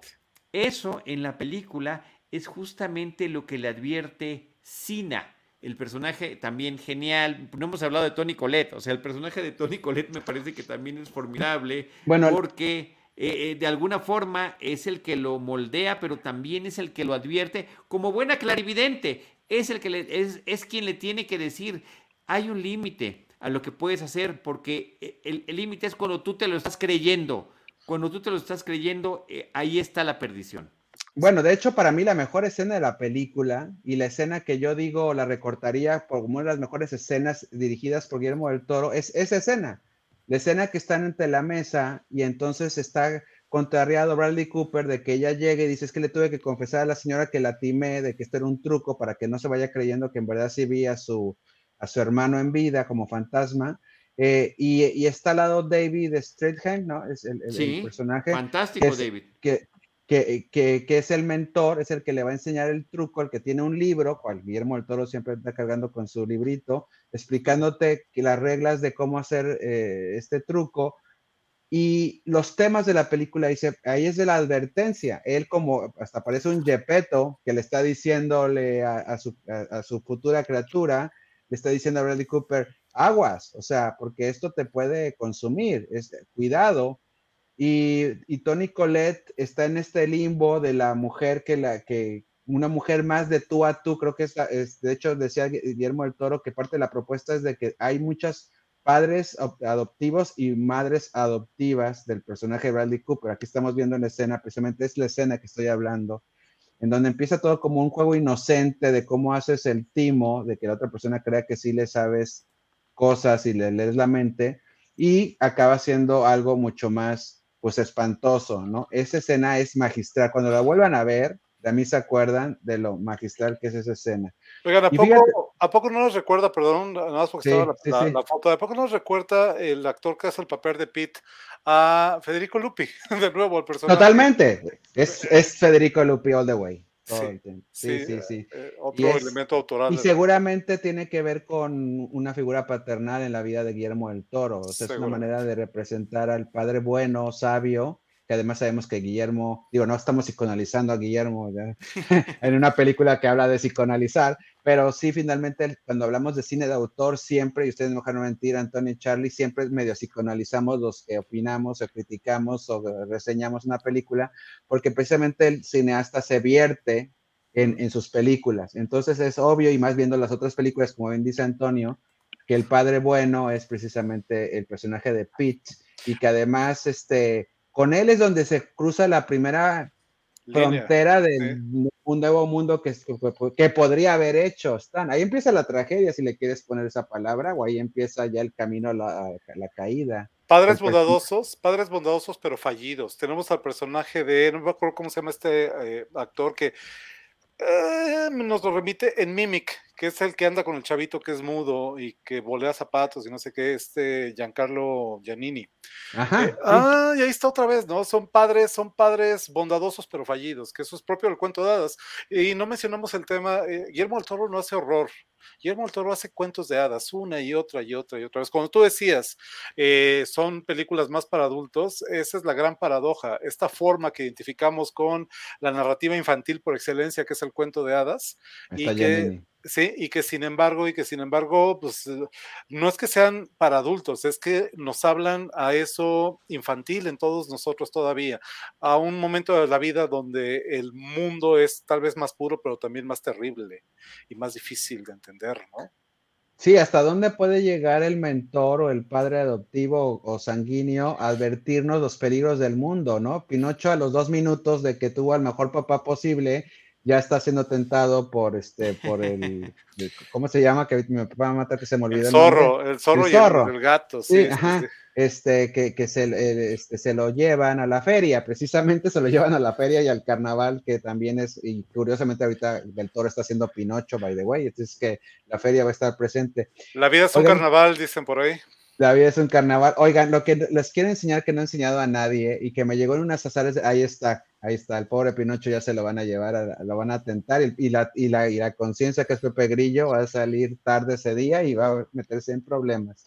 eso en la película es justamente lo que le advierte Sina, el personaje también genial. No hemos hablado de Tony Colette, o sea, el personaje de Tony Colette me parece que también es formidable *laughs* bueno, porque eh, eh, de alguna forma es el que lo moldea, pero también es el que lo advierte como buena clarividente. Es el que le, es, es quien le tiene que decir, hay un límite a lo que puedes hacer, porque eh, el límite es cuando tú te lo estás creyendo. Cuando tú te lo estás creyendo, ahí está la perdición. Bueno, de hecho, para mí la mejor escena de la película y la escena que yo digo la recortaría como una de las mejores escenas dirigidas por Guillermo del Toro es esa escena. La escena que están entre la mesa y entonces está contrariado Bradley Cooper de que ella llegue y dice es que le tuve que confesar a la señora que la timé de que esto era un truco para que no se vaya creyendo que en verdad sí vi a su, a su hermano en vida como fantasma. Eh, y, está al lado David Strathairn, ¿no? Es el, personaje. Fantástico, David. Que, que, que, que, es el mentor, es el que le va a enseñar el truco, el que tiene un libro, cual Guillermo del Toro siempre está cargando con su librito, explicándote las reglas de cómo hacer eh, este truco. Y los temas de la película, dice, ahí es de la advertencia. Él como, hasta parece un jepeto que le está diciéndole a, su, a, su, futura criatura, está diciendo a Bradley Cooper, aguas, o sea, porque esto te puede consumir, es, cuidado. Y, y Tony Colette está en este limbo de la mujer que la que una mujer más de tú a tú, creo que es, es de hecho decía Guillermo del Toro que parte de la propuesta es de que hay muchas padres adoptivos y madres adoptivas del personaje de Bradley Cooper. Aquí estamos viendo la escena, precisamente es la escena que estoy hablando, en donde empieza todo como un juego inocente de cómo haces el timo, de que la otra persona crea que sí le sabes cosas y le lees la mente, y acaba siendo algo mucho más, pues, espantoso, ¿no? Esa escena es magistral. Cuando la vuelvan a ver, de mí se acuerdan de lo magistral que es esa escena. Oigan, ¿a, poco, ¿a poco, no nos recuerda, perdón, nada más porque estaba la, foto, ¿a poco no nos recuerda el actor que hace el papel de Pete a Federico Lupi, *laughs* de nuevo el personaje? Totalmente, es, es Federico Lupi all the way. Sí, sí, sí, sí, eh, otro elemento autoral. Y seguramente tiene que ver con una figura paternal en la vida de Guillermo del Toro. O sea, es una manera de representar al padre bueno, sabio, que además sabemos que Guillermo, digo, no estamos psicoanalizando a Guillermo *laughs* en una película que habla de psicoanalizar, pero sí, finalmente, cuando hablamos de cine de autor, siempre, y ustedes no dejan mentir, Antonio y Charlie, siempre medio psicoanalizamos los que opinamos o criticamos o reseñamos una película, porque precisamente el cineasta se vierte en, en sus películas. Entonces es obvio, y más viendo las otras películas, como bien dice Antonio, que el padre bueno es precisamente el personaje de Pete y que además, este, con él es donde se cruza la primera frontera de un nuevo mundo que, que, podría haber hecho Stan. Ahí empieza la tragedia, si le quieres poner esa palabra, o ahí empieza ya el camino a la, caída. Padres bondadosos, padres bondadosos pero fallidos. Tenemos al personaje de, no me acuerdo cómo se llama este eh, actor que eh, nos lo remite en Mimic, que es el que anda con el chavito que es mudo y que volea zapatos y no sé qué, este Giancarlo Giannini. Ajá. Eh, ah, y ahí está otra vez, ¿no? Son padres, son padres bondadosos pero fallidos, que eso es propio del cuento de hadas. Y no mencionamos el tema, eh, Guillermo del Toro no hace horror, Guillermo del Toro hace cuentos de hadas una y otra y otra y otra vez. Como tú decías, eh, son películas más para adultos, esa es la gran paradoja, esta forma que identificamos con la narrativa infantil por excelencia, que es el cuento de hadas, y que, Sí, y que sin embargo, y que sin embargo, pues eh, no es que sean para adultos, es que nos hablan a eso infantil en todos nosotros todavía, a un momento de la vida donde el mundo es tal vez más puro, pero también más terrible y más difícil de entender, ¿no? Sí, hasta dónde puede llegar el mentor o el padre adoptivo o sanguíneo a advertirnos los peligros del mundo, ¿no? Pinocho a los dos minutos de que tuvo al mejor papá posible ya está siendo tentado por este, por el, *laughs* ¿cómo se llama? Que mi papá va a matar que se me olvidó. El zorro, el, zorro, y El, gato, sí. ajá, este, que, que se, este, se lo llevan a la feria, precisamente se lo *laughs* llevan a la feria y al carnaval, que también es, y curiosamente ahorita el toro está haciendo Pinocho, by the way, entonces que la feria va a estar presente. La vida es un carnaval, dicen por ahí. La vida es un carnaval. Oigan, lo que les quiero enseñar que no he enseñado a nadie y que me llegó en unas azares, ahí está, ahí está, el pobre Pinocho ya se lo van a llevar, lo van a tentar y, la, y la, y la conciencia que es Pepe Grillo va a salir tarde ese día y va a meterse en problemas.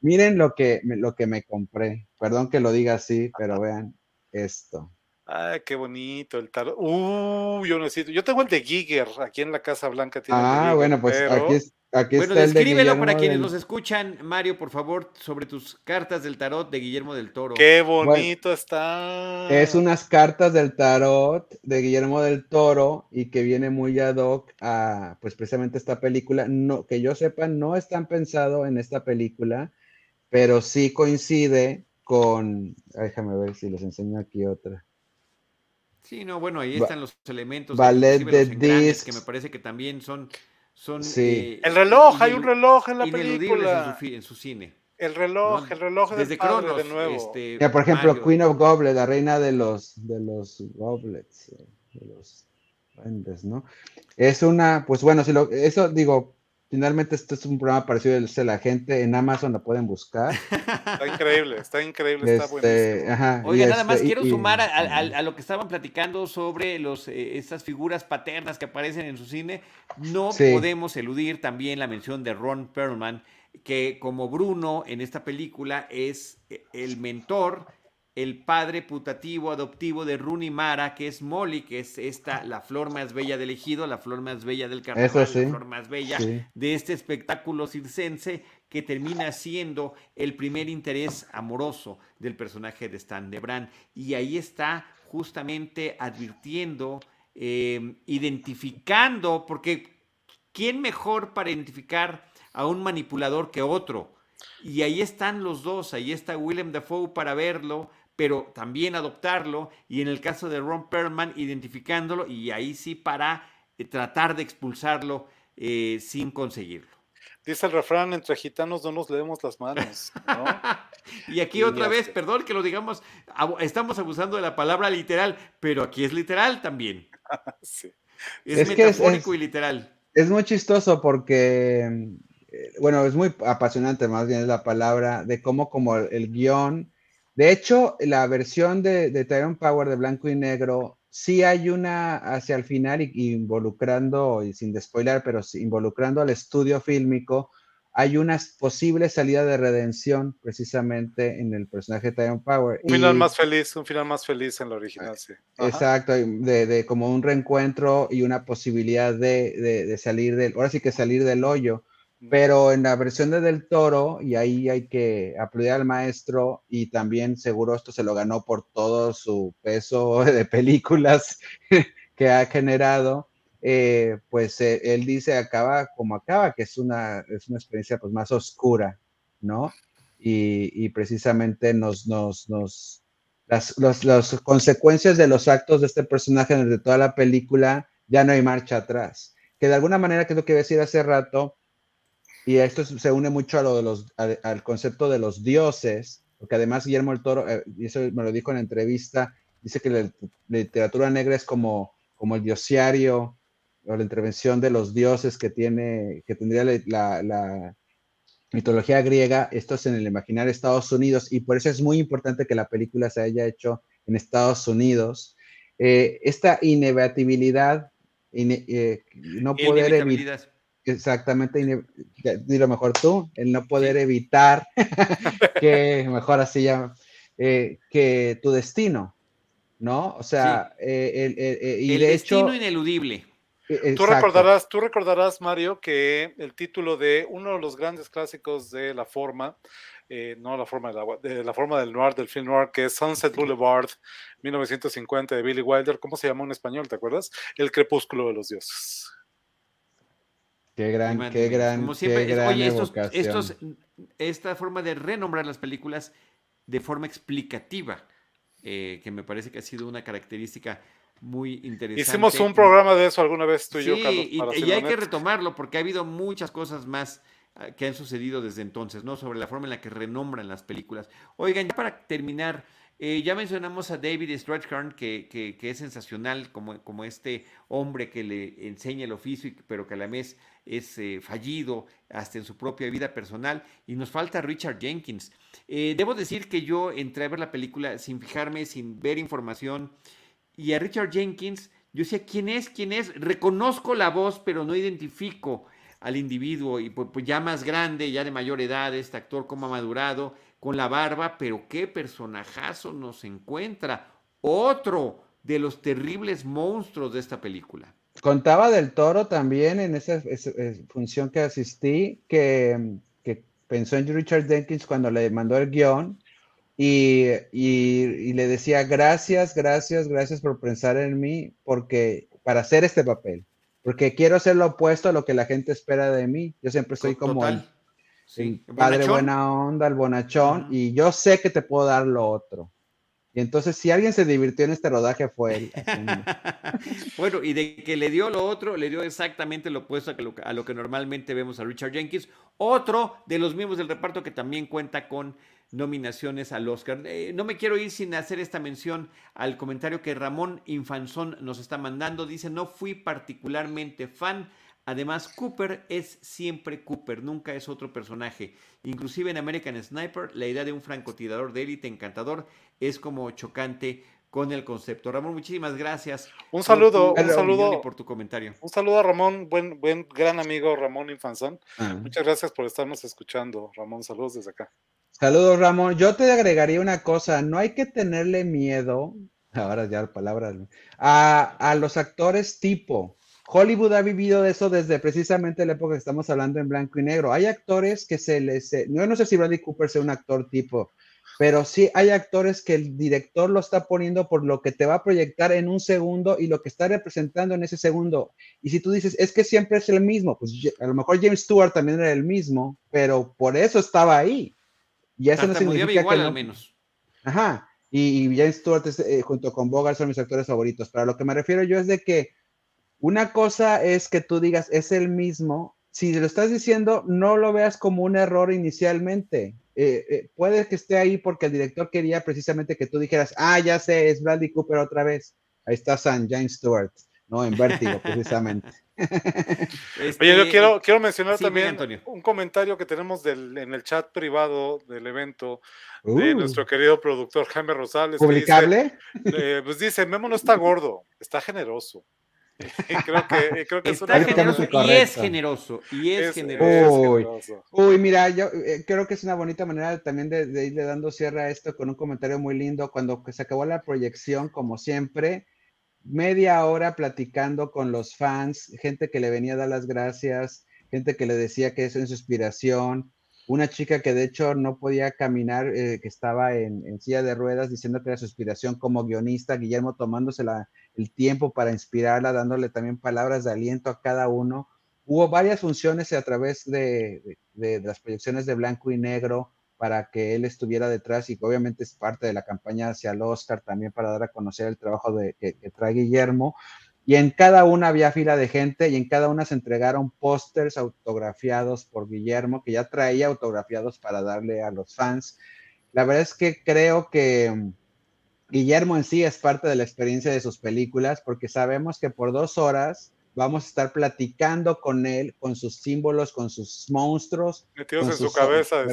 Miren lo que, lo que me compré, perdón que lo diga así, pero vean esto. Ay, qué bonito el tarot. Uh, yo necesito. Yo tengo el de Giger aquí en la Casa Blanca. ah, bueno, pues aquí, es, aquí bueno, está el descríbelo para quienes nos escuchan, Mario, por favor, sobre tus cartas del tarot de Guillermo del Toro. Qué bonito está. Es unas cartas del tarot de Guillermo del Toro y que viene muy ad hoc a, pues precisamente esta película. No, que yo sepa, no están pensado en esta película, pero sí coincide con. Déjame ver si les enseño aquí otra. Sí, no, bueno, ahí están los elementos. Ballet de Disc. Que me parece que también son. son sí. Eh, el reloj, hay un reloj en la película. En su, en su cine. El reloj, el reloj Desde Cronos, de nuevo. Este, por ejemplo, Queen of Goblets, la reina de los, de los goblets, eh, de los ¿no? Es una, pues bueno, si lo, eso digo, Finalmente, este es un programa parecido al de la gente. En Amazon lo pueden buscar. Está increíble, está increíble, está este, buenísimo. Oiga, nada más este, quiero sumar a, lo que estaban platicando sobre los, eh, estas figuras paternas que aparecen en su cine. No podemos eludir también la mención de Ron Perlman, que como Bruno en esta película es eh, el mentor el padre putativo adoptivo de Rooney Mara, que es Molly, que es esta, la flor más bella del ejido, la flor más bella del carnaval, la flor más bella de este espectáculo circense, que termina siendo el primer interés amoroso del personaje de Stan Debran. Y ahí está justamente advirtiendo, eh, identificando, porque ¿quién mejor para identificar a un manipulador que otro? Y ahí están los dos, ahí está Willem Dafoe para verlo, pero también adoptarlo, y en el caso de Ron Perlman, identificándolo, y ahí sí para eh, tratar de expulsarlo eh, sin conseguirlo. Dice el refrán, entre gitanos no nos leemos las manos. *laughs* y aquí otra vez, perdón que lo digamos, estamos abusando de la palabra literal, pero aquí es literal también. *laughs* Es, metafórico y literal. Es muy chistoso porque, eh, bueno, es muy apasionante más bien es la palabra de cómo como el, guion, de hecho, la versión de, de Tyrone Power de blanco y negro sí hay una hacia el final y, involucrando, y sin despoilar, pero involucrando al estudio fílmico, hay una posible salida de redención precisamente en el personaje de Tyrone Power. Un final más feliz, un final más feliz en la original, sí. Exacto, de, como un reencuentro y una posibilidad de, de, salir del, ahora sí que salir del hoyo. Pero en la versión de Del Toro, y ahí hay que aplaudir al maestro, y también seguro esto se lo ganó por todo su peso *laughs* de películas *laughs* que ha generado, eh, pues eh, él dice acaba como acaba, que es una, es una experiencia pues más oscura, ¿no? Y, precisamente nos, nos, nos las, las consecuencias de los actos de este personaje desde toda la película, ya no hay marcha atrás. Que de alguna manera, que es lo que iba a decir hace rato, y esto se une mucho a lo de los, al concepto de los dioses, porque además Guillermo el Toro, eh, y eso me lo dijo en la entrevista, dice que la, literatura negra es como, como el diosiario o la intervención de los dioses que tiene, que tendría la, mitología griega, esto es en el imaginario de Estados Unidos, y por eso es muy importante que la película se haya hecho en Estados Unidos. Eh, esta inevitabilidad, eh, no poder evitar exactamente, ni lo mejor tú, el no poder evitar *laughs* que, mejor así ya, eh, que tu destino, ¿no? O sea, eh, el, eh, y el destino ineludible. E, tú recordarás, tú recordarás, Mario, que el título de uno de los grandes clásicos de la forma, no la forma del agua, de la forma del noir, del film noir, que es Sunset Boulevard, 1950 de Billy Wilder, ¿cómo se llama en español? ¿Te acuerdas? El crepúsculo de los dioses. Qué gran, qué gran, Como siempre, qué gran oye, estos, esta forma de renombrar las películas de forma explicativa, eh, que me parece que ha sido una característica muy interesante. Hicimos un programa de eso alguna vez tú y yo, Carlos. Y, y hay que retomarlo porque ha habido muchas cosas más ah, que han sucedido desde entonces, ¿no? Sobre la forma en la que renombran las películas. Oigan, ya para terminar, eh, ya mencionamos a David Strathairn, que, que, es sensacional como, como este hombre que le enseña el oficio, pero que a la vez es eh, fallido hasta en su propia vida personal. Y nos falta Richard Jenkins. Eh, debo decir que yo entré a ver la película sin fijarme, sin ver información. Y a Richard Jenkins, yo sé quién es, quién es. Reconozco la voz, pero no identifico al individuo. Y pues, pues ya más grande, ya de mayor edad, este actor como ha madurado con la barba, pero qué personajazo nos encuentra. Otro de los terribles monstruos de esta película. Contaba del toro también en esa, función que asistí, que, pensó en Richard Jenkins cuando le mandó el guion y, y, le decía gracias, gracias, gracias por pensar en mí, porque para hacer este papel, porque quiero hacer lo opuesto a lo que la gente espera de mí. Yo siempre soy como Sí. padre buena onda, el bonachón, y yo sé que te puedo dar lo otro. Y entonces, si alguien se divirtió en este rodaje, fue él. *laughs* bueno, y de que le dio lo otro, le dio exactamente lo opuesto a lo, que normalmente vemos a Richard Jenkins, otro de los miembros del reparto que también cuenta con nominaciones al Oscar. Eh, no me quiero ir sin hacer esta mención al comentario que Ramón Infanzón nos está mandando. Dice, no fui particularmente fan Además, Cooper es siempre Cooper, nunca es otro personaje. Inclusive en American Sniper, la idea de un francotirador de élite encantador es como chocante con el concepto. Ramón, muchísimas gracias. Un saludo, un saludo por tu comentario. Un saludo a Ramón, buen, buen, gran amigo Ramón Infanzón. Ah. Muchas gracias por estarnos escuchando, Ramón. Saludos desde acá. Saludos, Ramón. Yo te agregaría una cosa, no hay que tenerle miedo, ahora ya palabras, a, a los actores tipo Hollywood ha vivido de eso desde precisamente la época que estamos hablando en blanco y negro. Hay actores que se les... Yo no sé si Bradley Cooper sea un actor tipo, pero sí hay actores que el director lo está poniendo por lo que te va a proyectar en un segundo y lo que está representando en ese segundo. Y si tú dices, es que siempre es el mismo, pues a lo mejor James Stewart también era el mismo, pero por eso estaba ahí. Y eso no significa igual, que al menos. Ajá. Y, James Stewart eh, junto con Bogart son mis actores favoritos. Pero a lo que me refiero yo es de que una cosa es que tú digas, es el mismo. Si lo estás diciendo, no lo veas como un error inicialmente. Eh, eh, puede que esté ahí porque el director quería precisamente que tú dijeras, ah, ya sé, es Bradley Cooper otra vez. Ahí está San James Stewart, ¿no? En Vértigo, precisamente. *laughs* Este, Oye, yo quiero, quiero mencionar también un comentario que tenemos del, en el chat privado del evento de uh. nuestro querido productor Jaime Rosales. ¿Publicable? Eh, pues dice, Memo no está gordo, está generoso. *laughs* creo que, creo que Está generoso y es generoso. Y es, generoso. Uy, mira, yo eh, creo que es una bonita manera también de, de, irle dando cierre a esto con un comentario muy lindo. Cuando se acabó la proyección, como siempre, media hora platicando con los fans, gente que le venía a dar las gracias, gente que le decía que eso es su inspiración, una chica que de hecho no podía caminar, eh, que estaba en, silla de ruedas, diciendo que era su inspiración como guionista, Guillermo tomándose el tiempo para inspirarla, dándole también palabras de aliento a cada uno. Hubo varias funciones a través de, de las proyecciones de blanco y negro, para que él estuviera detrás y obviamente es parte de la campaña hacia el Oscar también para dar a conocer el trabajo de, que, trae Guillermo. Y en cada una había fila de gente y en cada una se entregaron pósters autografiados por Guillermo, que ya traía autografiados para darle a los fans. La verdad es que creo que mm, Guillermo en sí es parte de la experiencia de sus películas, porque sabemos que por dos horas vamos a estar platicando con él, con sus símbolos, con sus monstruos. Metidos en su cabeza,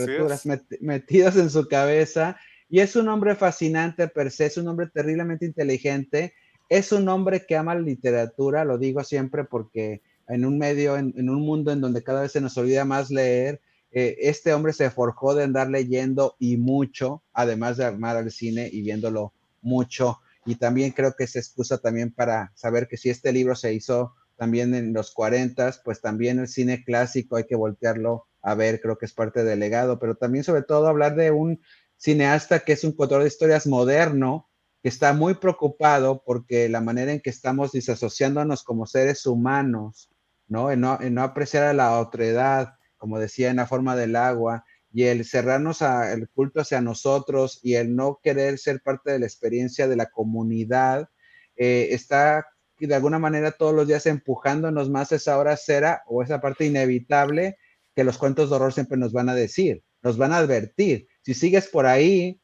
metidos en su cabeza. Y es un hombre fascinante per se, es un hombre terriblemente inteligente, es un hombre que ama la literatura, lo digo siempre porque en un medio, en, un mundo en donde cada vez se nos olvida más leer, eh, este hombre se forjó de andar leyendo y mucho, además de amar al cine y viéndolo mucho. Y también creo que se excusa también para saber que si este libro se hizo también en los 40, pues también el cine clásico hay que voltearlo a ver, creo que es parte del legado, pero también sobre todo hablar de un cineasta que es un contador de historias moderno, que está muy preocupado porque la manera en que estamos disasociándonos como seres humanos, ¿no? En no, apreciar a la otredad, como decía, en la forma del agua, y el cerrarnos al culto hacia nosotros y el no querer ser parte de la experiencia de la comunidad, eh, está de alguna manera todos los días empujándonos más esa hora cera o esa parte inevitable que los cuentos de horror siempre nos van a decir, nos van a advertir. Si sigues por ahí,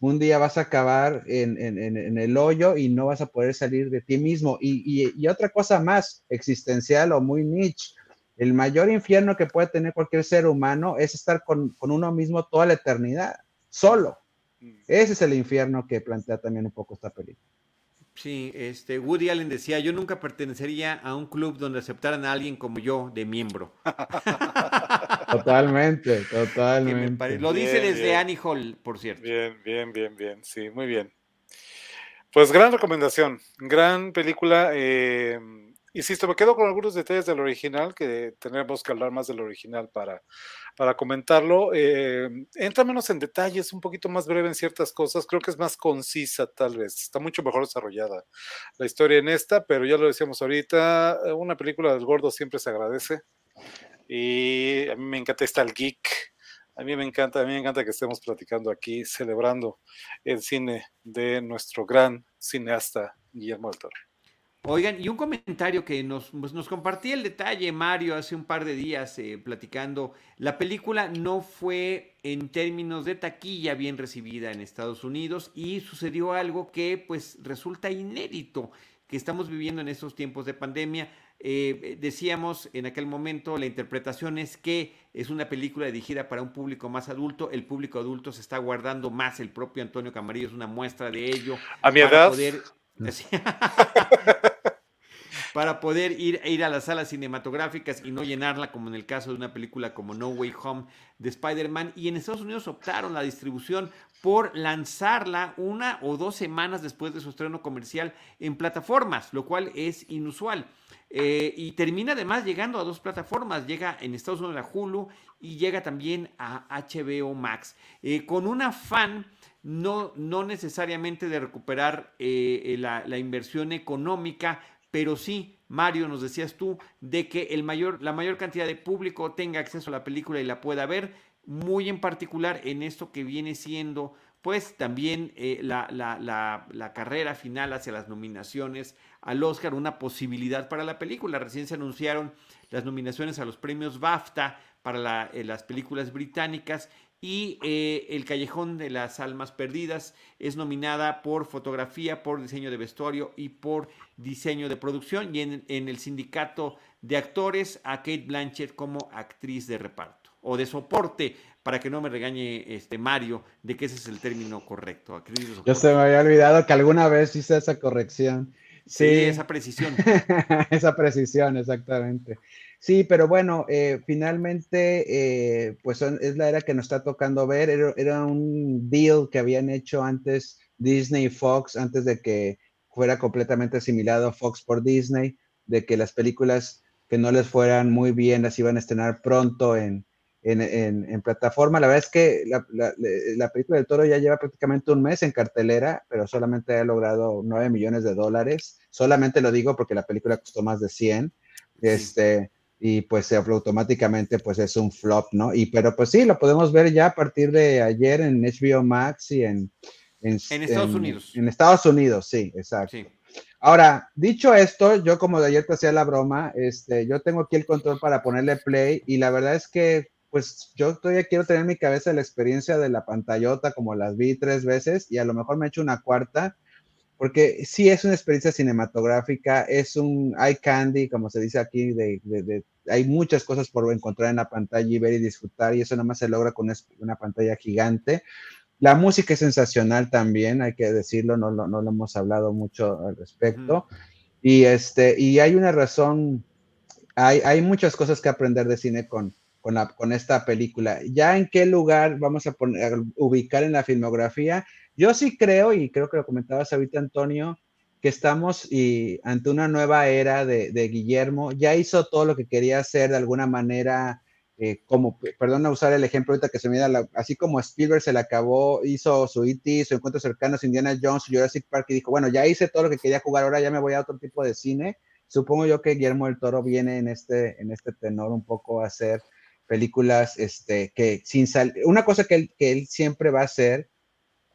un día vas a acabar en, el hoyo y no vas a poder salir de ti mismo. Y, otra cosa más existencial o muy niche, el mayor infierno que puede tener cualquier ser humano es estar con, con uno mismo toda la eternidad, solo. Mm. Ese es el infierno que plantea también un poco esta película. Sí, este, Woody Allen decía, yo nunca pertenecería a un club donde aceptaran a alguien como yo de miembro. *laughs* Totalmente, totalmente. Lo dice desde Annie Hall, por cierto. Bien, bien, bien, bien, sí, muy bien. Pues gran recomendación, gran película. Eh, insisto, me quedo con algunos detalles del original, que tenemos que hablar más del original para, para comentarlo. Eh, entra menos en detalles, un poquito más breve en ciertas cosas, creo que es más concisa tal vez, está mucho mejor desarrollada la historia en esta, pero ya lo decíamos ahorita, eh, una película del gordo siempre se agradece y a mí me encanta estar el geek. A mí me encanta, a mí me encanta que estemos platicando aquí, celebrando el cine de nuestro gran cineasta Guillermo del Toro. Oigan, y un comentario que nos, pues, nos compartía el detalle Mario hace un par de días eh, platicando, la película no fue en términos de taquilla bien recibida en Estados Unidos y sucedió algo que pues resulta inédito que estamos viviendo en estos tiempos de pandemia. Eh, decíamos en aquel momento, la interpretación es que es una película dirigida para un público más adulto, el público adulto se está guardando más, el propio Antonio Camarillo es una muestra de ello. A mi edad. *laughs* para poder ir, ir a las salas cinematográficas y no llenarla como en el caso de una película como No Way Home de Spider-Man. Y en Estados Unidos optaron la distribución por lanzarla una o dos semanas después de su estreno comercial en plataformas, lo cual es inusual. eh, y termina además llegando a dos plataformas. Llega en Estados Unidos a Hulu y llega también a HBO Max. Eh, con un afán no, no necesariamente de recuperar eh, la, inversión económica, pero sí, Mario, nos decías tú, de que el mayor, la mayor cantidad de público tenga acceso a la película y la pueda ver, muy en particular en esto que viene siendo pues también eh, la, la, carrera final hacia las nominaciones al Oscar, una posibilidad para la película. Recién se anunciaron las nominaciones a los premios BAFTA para eh, las películas británicas y eh, El Callejón de las Almas Perdidas es nominada por fotografía, por diseño de vestuario y por diseño de producción y en, en el sindicato de actores a Kate Blanchett como actriz de reparto o de soporte para que no me regañe este Mario de que ese es el término correcto. Yo se me había olvidado que alguna vez hice esa corrección. Sí, esa precisión. *laughs* esa precisión, exactamente. Sí, pero bueno, eh, finalmente, eh, pues es la era que nos está tocando ver. Era, era, un deal que habían hecho antes Disney y Fox, antes de que fuera completamente asimilado Fox por Disney, de que las películas que no les fueran muy bien las iban a estrenar pronto en, en, plataforma. La verdad es que la, película del toro ya lleva prácticamente un mes en cartelera, pero solamente ha logrado 9 millones de dólares. Solamente lo digo porque la película costó más de 100. Este, y pues automáticamente pues es un flop, ¿no? Y pero pues sí, lo podemos ver ya a partir de ayer en HBO Max y en... En, Estados Unidos. En Estados Unidos, sí, exacto. Ahora, dicho esto, yo como de ayer te hacía la broma, este, yo tengo aquí el control para ponerle play y la verdad es que pues yo todavía quiero tener en mi cabeza la experiencia de la pantallota, como las vi tres veces, y a lo mejor me he hecho una cuarta, porque sí es una experiencia cinematográfica, es un eye candy, como se dice aquí, de, hay muchas cosas por encontrar en la pantalla y ver y disfrutar, y eso nada más se logra con una pantalla gigante. La música es sensacional también, hay que decirlo, no, no, lo hemos hablado mucho al respecto. Y, este, y hay una razón, hay, hay muchas cosas que aprender de cine con, con, esta película. ¿Ya en qué lugar vamos a, poner, ubicar en la filmografía? Yo sí creo, y creo que lo comentabas ahorita, Antonio, que estamos y, ante una nueva era de, Guillermo. Ya hizo todo lo que quería hacer de alguna manera, eh, como, perdón usar el ejemplo ahorita que se me da, así como Spielberg se le acabó, hizo su E.T., su Encuentro Cercano, Indiana Jones, Jurassic Park, y dijo, bueno, ya hice todo lo que quería jugar, ahora ya me voy a otro tipo de cine. Supongo yo que Guillermo del Toro viene en este, en este tenor un poco a hacer películas este, que sin sal una cosa que él, que él siempre va a hacer,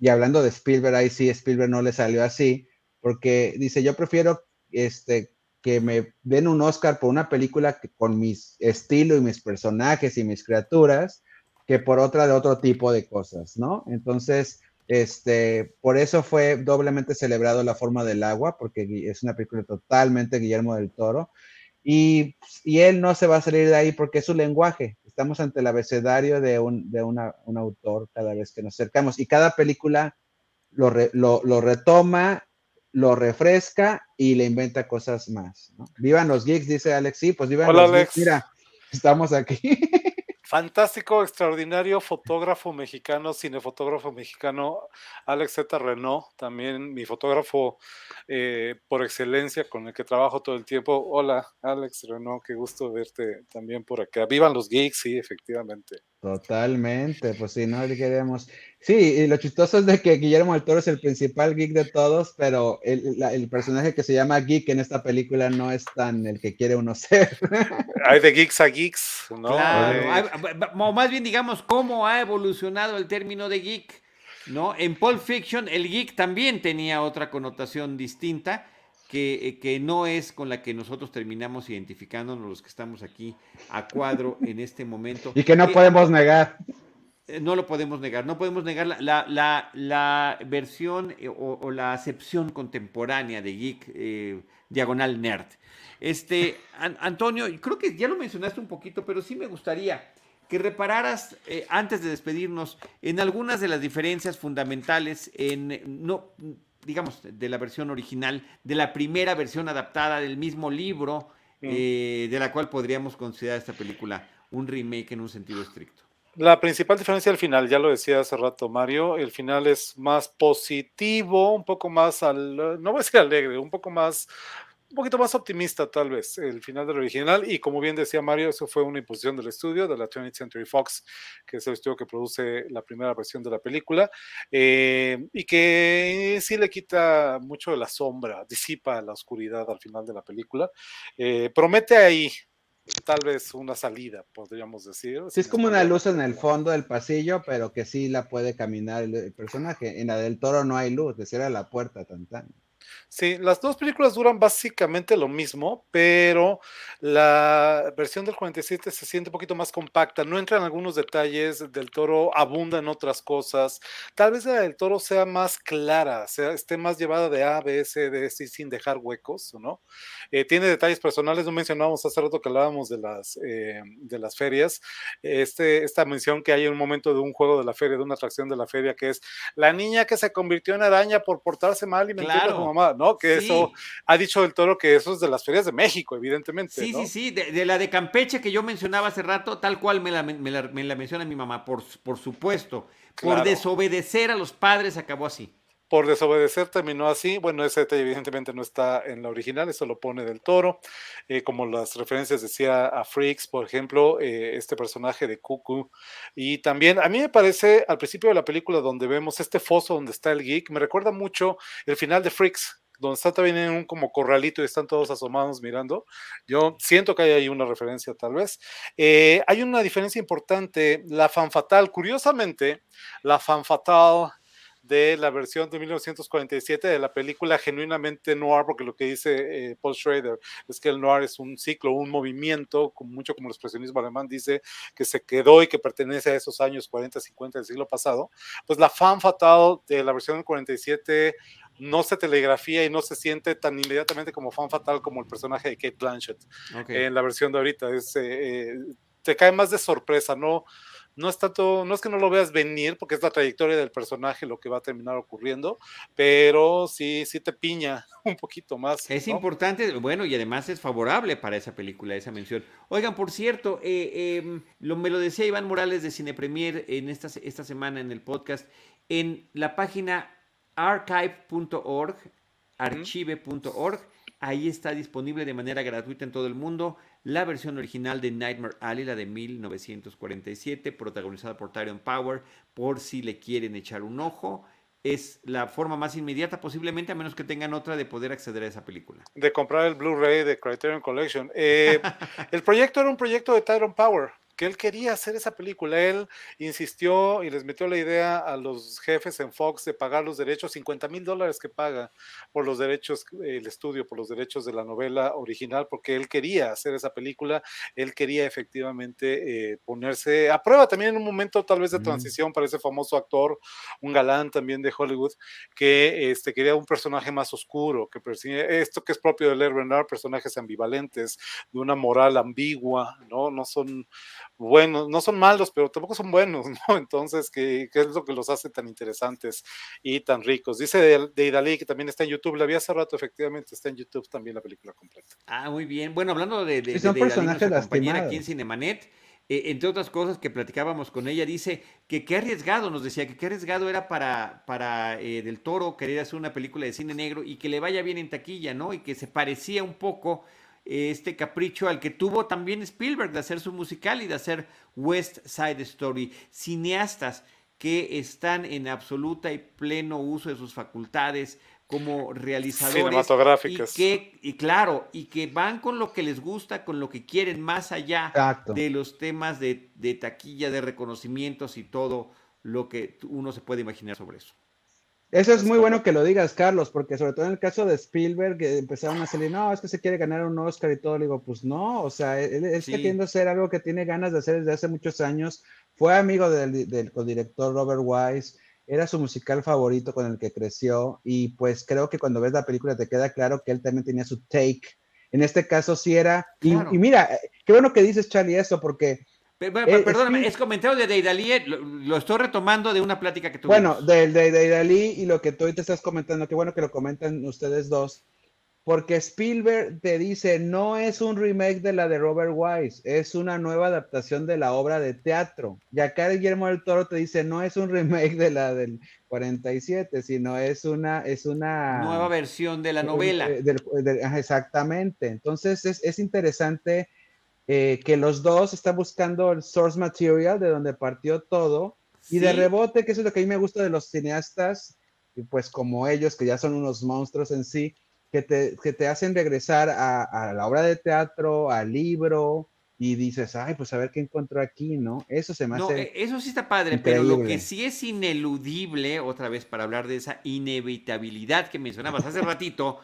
y hablando de Spielberg, ahí sí, Spielberg no le salió así, porque dice, yo prefiero este, que me den un Oscar por una película que, con mi estilo y mis personajes y mis criaturas, que por otra de otro tipo de cosas, ¿no? Entonces, este, por eso fue doblemente celebrado La Forma del Agua, porque es una película totalmente Guillermo del Toro. Y, y, él no se va a salir de ahí porque es su lenguaje estamos ante el abecedario de un, de una, un autor cada vez que nos acercamos y cada película lo, lo, retoma, lo refresca y le inventa cosas más. Vivan los geeks, dice Alex. Sí, pues vivan los geeks. Mira, estamos aquí. *laughs* Fantástico, extraordinario fotógrafo mexicano, cinefotógrafo mexicano, Alex Z. Renault, también mi fotógrafo eh, por excelencia con el que trabajo todo el tiempo. Hola, Alex Renault, qué gusto verte también por acá. Vivan los geeks, sí, efectivamente. Totalmente, pues sí, no queremos. Sí, y lo chistoso es de que Guillermo del Toro es el principal geek de todos, pero el, personaje que se llama geek en esta película no es tan el que quiere uno *laughs* ser. Hay de geeks a geeks, ¿no? Claro, o más bien digamos cómo ha evolucionado el término de geek, ¿no? En Pulp Fiction el geek también tenía otra connotación distinta que, que, no es con la que nosotros terminamos identificándonos los que estamos aquí a cuadro en este momento. *laughs* Y que no podemos negar. Eh, no lo podemos negar, no podemos negar la, la, la, versión eh, o, la acepción contemporánea de geek eh, diagonal nerd. Este, *laughs* Antonio, creo que ya lo mencionaste un poquito, pero sí me gustaría que repararas, antes de despedirnos, en algunas de las diferencias fundamentales en, no, digamos, de la versión original, de la primera versión adaptada del mismo libro, eh, de la cual podríamos considerar esta película un remake en un sentido estricto. La principal diferencia al final, ya lo decía hace rato Mario, el final es más positivo, un poco más, al, no voy a decir alegre, un poco más un poquito más optimista tal vez el final del original y como bien decía Mario, eso fue una imposición del estudio, de la 20th Century Fox, que es el estudio que produce la primera versión de la película eh, y que sí le quita mucho de la sombra, disipa la oscuridad al final de la película. Eh, promete ahí tal vez una salida, podríamos decir. Sí, es como una luz en el fondo del pasillo, pero que sí la puede caminar el, personaje. En la del toro no hay luz, le cierra la puerta tan tan. Sí, las dos películas duran básicamente lo mismo, pero la versión del 47 se siente un poquito más compacta, no entra en algunos detalles, del toro abunda en otras cosas, tal vez la del toro sea más clara, sea, esté más llevada de A, B, C, D, C, sin dejar huecos, ¿no? Eh, tiene detalles personales, no mencionábamos hace rato que hablábamos de las, eh, de las ferias, este, esta mención que hay en un momento de un juego de la feria, de una atracción de la feria, que es la niña que se convirtió en araña por portarse mal y mentirle a su mamá, ¿no? Que eso ha dicho el toro que eso es de las ferias de México, evidentemente. Sí, sí, sí, de, la de Campeche que yo mencionaba hace rato, tal cual me la, me la, menciona mi mamá, por, por supuesto. Por desobedecer a los padres acabó así por desobedecer terminó así. Bueno, ese detalle evidentemente no está en la original, eso lo pone del toro. Eh, como las referencias decía a Freaks, por ejemplo, eh, este personaje de Cuckoo. Y también a mí me parece al principio de la película donde vemos este foso donde está el geek, me recuerda mucho el final de Freaks, donde está también en un como corralito y están todos asomados mirando. Yo siento que hay ahí una referencia tal vez. Eh, hay una diferencia importante, la fan fatal, curiosamente, la fan fatal de la versión de 1947 de la película genuinamente noir, porque lo que dice eh, Paul Schrader es que el noir es un ciclo, un movimiento, mucho como el expresionismo alemán dice, que se quedó y que pertenece a esos años 40, 50 del siglo pasado, pues la fan fatal de la versión del 47 no se telegrafía y no se siente tan inmediatamente como fan fatal como el personaje de Kate Blanchett en la versión de ahorita. Es, eh, eh, te cae más de sorpresa, no, no es tanto, no es que no lo veas venir, porque es la trayectoria del personaje lo que va a terminar ocurriendo, pero sí, sí te piña *laughs* un poquito más. Es importante, bueno, y además es favorable para esa película, esa mención. Oigan, por cierto, eh, em, lo, me lo decía Iván Morales de Cine Premier en esta, esta semana en el podcast, en la página archive.org, archive.org, ahí está disponible de manera gratuita en todo el mundo la versión original de Nightmare Alley, la de 1947, protagonizada por Tyron Power, por si le quieren echar un ojo. Es la forma más inmediata, posiblemente, a menos que tengan otra, de poder acceder a esa película. De comprar el Blu-ray de Criterion Collection. Eh, *laughs* el proyecto era un proyecto de Tyron Power él quería hacer esa película. Él insistió y les metió la idea a los jefes en Fox de pagar los derechos, 50 mil dólares que paga por los derechos, el estudio, por los derechos de la novela original, porque él quería hacer esa película, él quería efectivamente eh, ponerse a prueba también en un momento tal vez de transición para ese famoso actor, un galán también de Hollywood, que este, quería un personaje más oscuro, que esto que es propio de Ler Renard, personajes ambivalentes, de una moral ambigua, ¿no? No son buenos, no son malos, pero tampoco son buenos, *laughs* ¿no? Entonces, ¿qué, es lo que los hace tan interesantes y tan ricos? Dice de, de Idalí que también está en YouTube, la vi hace rato, efectivamente, está en YouTube también la película completa. Ah, muy bien. Bueno, hablando de, de, de, de compañera aquí en Cinemanet, eh, entre otras cosas que platicábamos con ella, dice que qué arriesgado, nos decía que qué arriesgado era para, para eh, Del Toro querer hacer una película de cine negro y que le vaya bien en taquilla, ¿no? Y que se parecía un poco este capricho al que tuvo también Spielberg de hacer su musical y de hacer West Side Story. Cineastas que están en absoluta y pleno uso de sus facultades como realizadores cinematográficas. y que y claro y que van con lo que les gusta con lo que quieren más allá de los temas de, de taquilla de reconocimientos y todo lo que uno se puede imaginar sobre eso eso es muy bueno que lo digas, Carlos, porque sobre todo en el caso de Spielberg empezaron a salir, no, es que se quiere ganar un Oscar y todo. Le digo, pues no, o sea, él, está queriendo hacer algo que tiene ganas de hacer desde hace muchos años. Fue amigo del, del codirector Robert Wise, era su musical favorito con el que creció y pues creo que cuando ves la película te queda claro que él también tenía su take. En este caso sí era, y, y mira, eh, qué bueno que dices Charlie eso porque perdóname, es, comentario de Deidali, eh, lo, estoy retomando de una plática que tuvimos. Bueno, de, de Deidali y lo que tú te estás comentando, qué bueno que lo comentan ustedes dos. porque Spielberg te dice, no es un remake de la de Robert Wise, es una nueva adaptación de la obra de teatro. Y acá Guillermo del Toro te dice, no es un remake de la del 47, sino es una... Es una nueva versión de la novela. exactamente. Entonces es, interesante eh, que los dos están buscando el source material de donde partió todo. Y de rebote, que eso es lo que a mí me gusta de los cineastas, y pues como ellos, que ya son unos monstruos en sí, que te, que te hacen regresar a, a, la obra de teatro, al libro, y dices, ay, pues a ver qué encontró aquí, ¿no? Eso se me hace. No, e, eso sí está padre, pero lo que sí es ineludible, otra vez para hablar de esa inevitabilidad que mencionabas hace *laughs* ratito,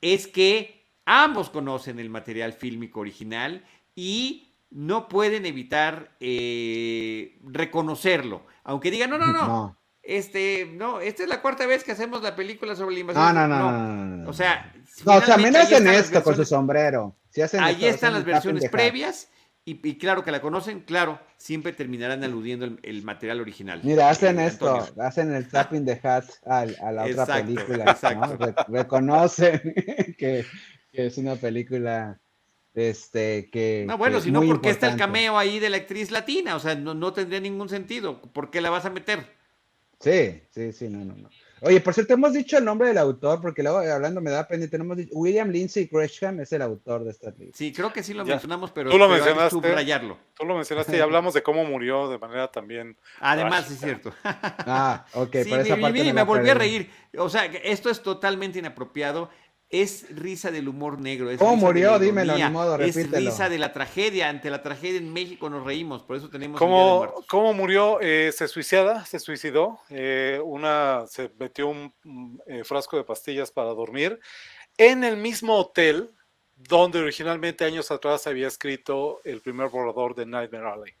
es que ambos conocen el material fílmico original y no pueden evitar eh, reconocerlo. Aunque digan, no, no, no, este, no, esta es la cuarta vez que hacemos la película sobre la invasión. No, no, no, no, O sea, no, también hacen esto con su sombrero. ahí están las versiones previas y, claro que la conocen, claro, siempre terminarán aludiendo el, material original. Mira, hacen esto, hacen el tapping de hat a, la otra película. Reconocen *laughs* que, es una película este que no bueno si no porque está el cameo ahí de la actriz latina o sea no, no tendría ningún sentido ¿por qué la vas a meter? Sí, sí, sí, no, no, no. Oye, por cierto, hemos dicho el nombre del autor, porque luego hablando me da pendiente, tenemos dicho, William Lindsay Gresham es el autor de esta película. Sí, creo que sí lo mencionamos, pero tú lo mencionaste, subrayarlo. Tú lo mencionaste y *laughs* hablamos de cómo murió de manera también. Además, es cierto. ah, ok, *laughs* sí, por esa parte me, volví a reír. O sea, esto es totalmente inapropiado es risa del humor negro. Es ¿Cómo murió? Dímelo, ni modo, repítelo. Es risa de la tragedia. Ante la tragedia en México nos reímos, por eso tenemos. ¿Cómo, ¿cómo murió? Eh, se suicida, se suicidó. Eh, una se metió un eh, frasco de pastillas para dormir en el mismo hotel donde originalmente años atrás había escrito el primer borrador de Nightmare Alley.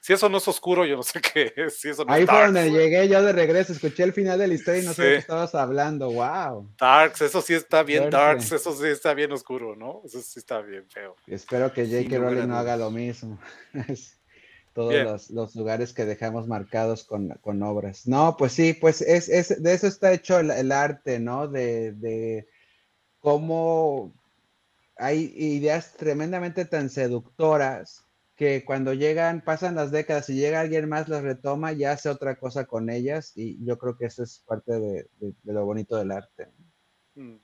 Si eso no es oscuro, yo no sé *laughs* qué es. Si eso no Ahí fue donde llegué yo de regreso, escuché el final de la historia y no sé de qué estabas hablando. ¡Wow! Darks, eso sí está bien darks, eso sí está bien oscuro, ¿no? Eso sí está bien feo. Espero que J.K. Rowling no haga lo mismo. *laughs* Todos los, lugares que dejamos marcados con, obras. No, pues sí, pues es, es de eso está hecho el, arte, ¿no? De, de cómo hay ideas tremendamente tan seductoras que cuando llegan, pasan las décadas y llega alguien más, las retoma y hace otra cosa con ellas y yo creo que eso es parte de, lo bonito del arte. Mm, mm.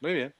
Muy bien.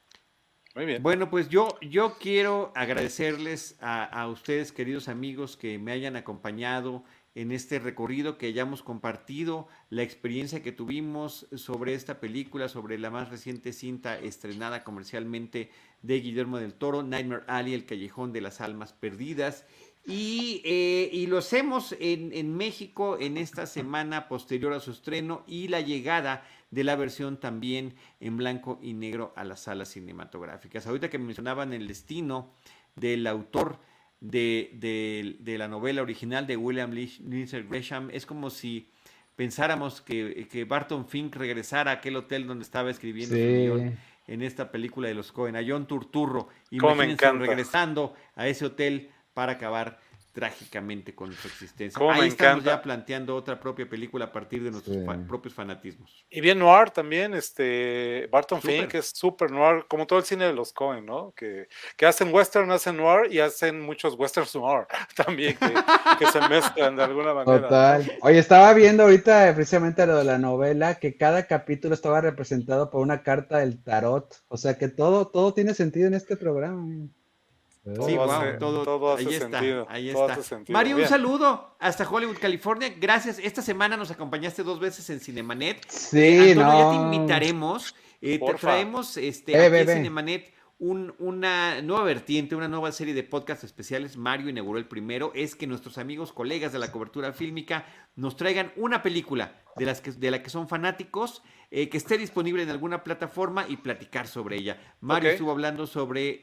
Muy bien. Bueno, pues yo, yo quiero agradecerles a, a, ustedes, queridos amigos, que me hayan acompañado en este recorrido, que hayamos compartido la experiencia que tuvimos sobre esta película, sobre la más reciente cinta estrenada comercialmente de Guillermo del Toro, Nightmare Alley, El Callejón de las Almas Perdidas. Y, eh, lo hacemos en, en, México en esta semana posterior a su estreno y la llegada de la versión también en blanco y negro a las salas cinematográficas. Ahorita que mencionaban el destino del autor de, de, la novela original de William Lindsay Gresham, es como si pensáramos que, que, Barton Fink regresara a aquel hotel donde estaba escribiendo su guion en esta película de los Cohen, a John Turturro, imagínense regresando a ese hotel para acabar trágicamente con su existencia. Ahí estamos ya planteando otra propia película a partir de nuestros propios fanatismos. Y bien noir también, este Barton Fink es súper noir, como todo el cine de los Cohen, ¿no? Que, que, hacen western, hacen noir y hacen muchos westerns noir *laughs* también, que, se mezclan de alguna manera. Total. Oye, estaba viendo ahorita precisamente lo de la novela, que cada capítulo estaba representado por una carta del tarot, o sea que todo, todo tiene sentido en este programa. Sí, wow, todo, ahí está, ahí está. Mario, un saludo hasta Hollywood, California. Gracias. Esta semana nos acompañaste dos veces en Cinemanet. Sí, no. ya te invitaremos. Eh, te traemos este, eh, aquí en Cinemanet una nueva vertiente, una nueva serie de podcast especiales. Mario inauguró el primero. Es que nuestros amigos, colegas de la cobertura fílmica nos traigan una película de, las que, de la que son fanáticos, eh, que esté disponible en alguna plataforma y platicar sobre ella. Mario estuvo hablando sobre eh,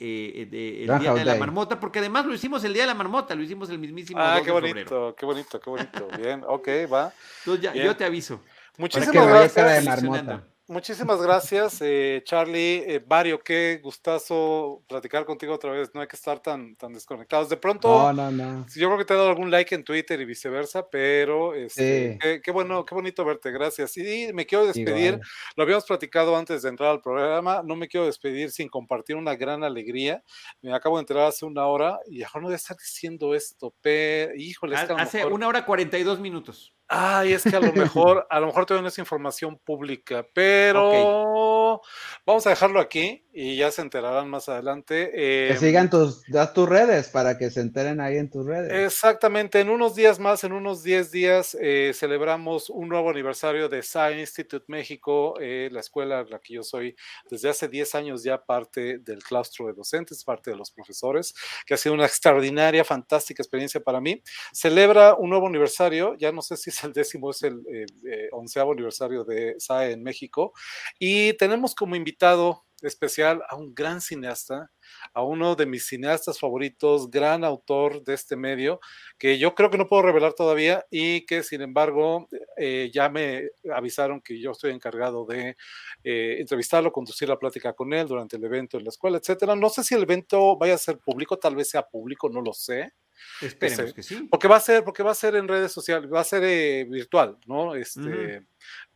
eh, el Día de la Marmota, porque además lo hicimos el Día de la Marmota, lo hicimos el mismísimo. Ah, qué bonito, qué bonito, qué *laughs* bonito. Bien, ok, va. Entonces ya, yo te aviso. Muchísimas gracias. Muchísimas gracias, eh, Charlie. Eh, Mario, qué gustazo platicar contigo otra vez. No hay que estar tan, tan desconectados. De pronto, no, no, no. yo creo que te he dado algún like en Twitter y viceversa, pero este, qué, bueno, qué bonito verte. Gracias. Y me quiero despedir. Lo habíamos platicado antes de entrar al programa. No me quiero despedir sin compartir una gran alegría. Me acabo de enterar hace una hora y ahora no voy a estar diciendo esto, pero híjole, hace una hora cuarenta y dos minutos. Ay, es que a lo *laughs* mejor, a lo mejor todavía no es información pública, pero vamos a dejarlo aquí y ya se enterarán más adelante. que em, sigan tus, tus redes para que se enteren ahí en tus redes. Exactamente, en unos días más, en unos 10 días, eh, celebramos un nuevo aniversario de Science Institute México, eh, la escuela en la que yo soy desde hace 10 años ya parte del claustro de docentes, parte de los profesores, que ha sido una extraordinaria, fantástica experiencia para mí. Celebra un nuevo aniversario, ya no sé si el décimo, es el eh, onceavo aniversario de SAE en México. Y tenemos como invitado especial a un gran cineasta, a uno de mis cineastas favoritos, gran autor de este medio, que yo creo que no puedo revelar todavía y que sin embargo eh, ya me avisaron que yo estoy encargado de eh, entrevistarlo, conducir la plática con él durante el evento en la escuela, etcétera. No sé si el evento vaya a ser público, tal vez sea público, no lo sé. Esperemos que sí. Porque va a ser, porque va a ser en redes sociales, va a ser eh, virtual, ¿no? Este,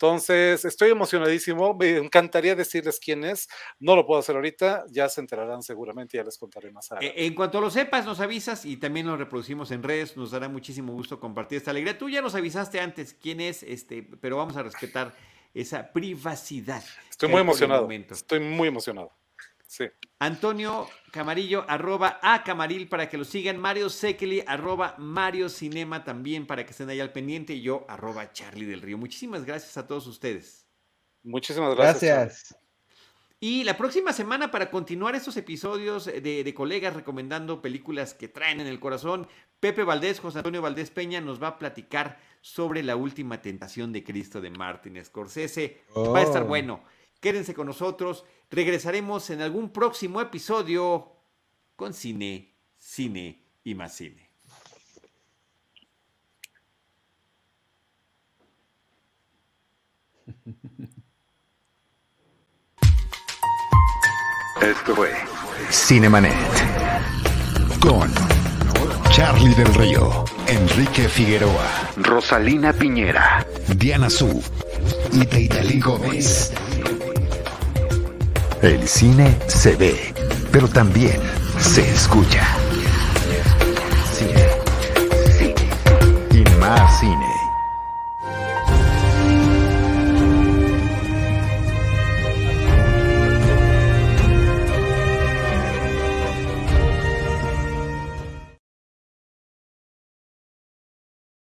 Entonces, estoy emocionadísimo. Me encantaría decirles quién es. No lo puedo hacer ahorita, ya se enterarán seguramente, ya les contaré más adelante. En cuanto lo sepas, nos avisas y también lo reproducimos en redes. Nos dará muchísimo gusto compartir esta alegría. Tú ya nos avisaste antes quién es, este, pero vamos a respetar esa privacidad. Estoy muy emocionado. Estoy muy emocionado. Antonio Camarillo, arroba a Camaril para que lo sigan. Mario Sekeli, arroba Mario Cinema también para que estén ahí al pendiente. Y yo, arroba Charlie del Río. Muchísimas gracias a todos ustedes. Muchísimas gracias. Gracias. Y la próxima semana, para continuar estos episodios de, de, colegas recomendando películas que traen en el corazón, Pepe Valdés, José Antonio Valdés Peña nos va a platicar sobre la última tentación de Cristo de Martin Scorsese. Va a estar oh. bueno. Quédense con nosotros. Regresaremos en algún próximo episodio con cine, cine y más cine. Esto fue Cinemanet con Charlie del Río, Enrique Figueroa, Rosalina Piñera, Diana Su y Teitali Gómez. El cine se ve, pero también se escucha. Cine. Cine. Y más cine.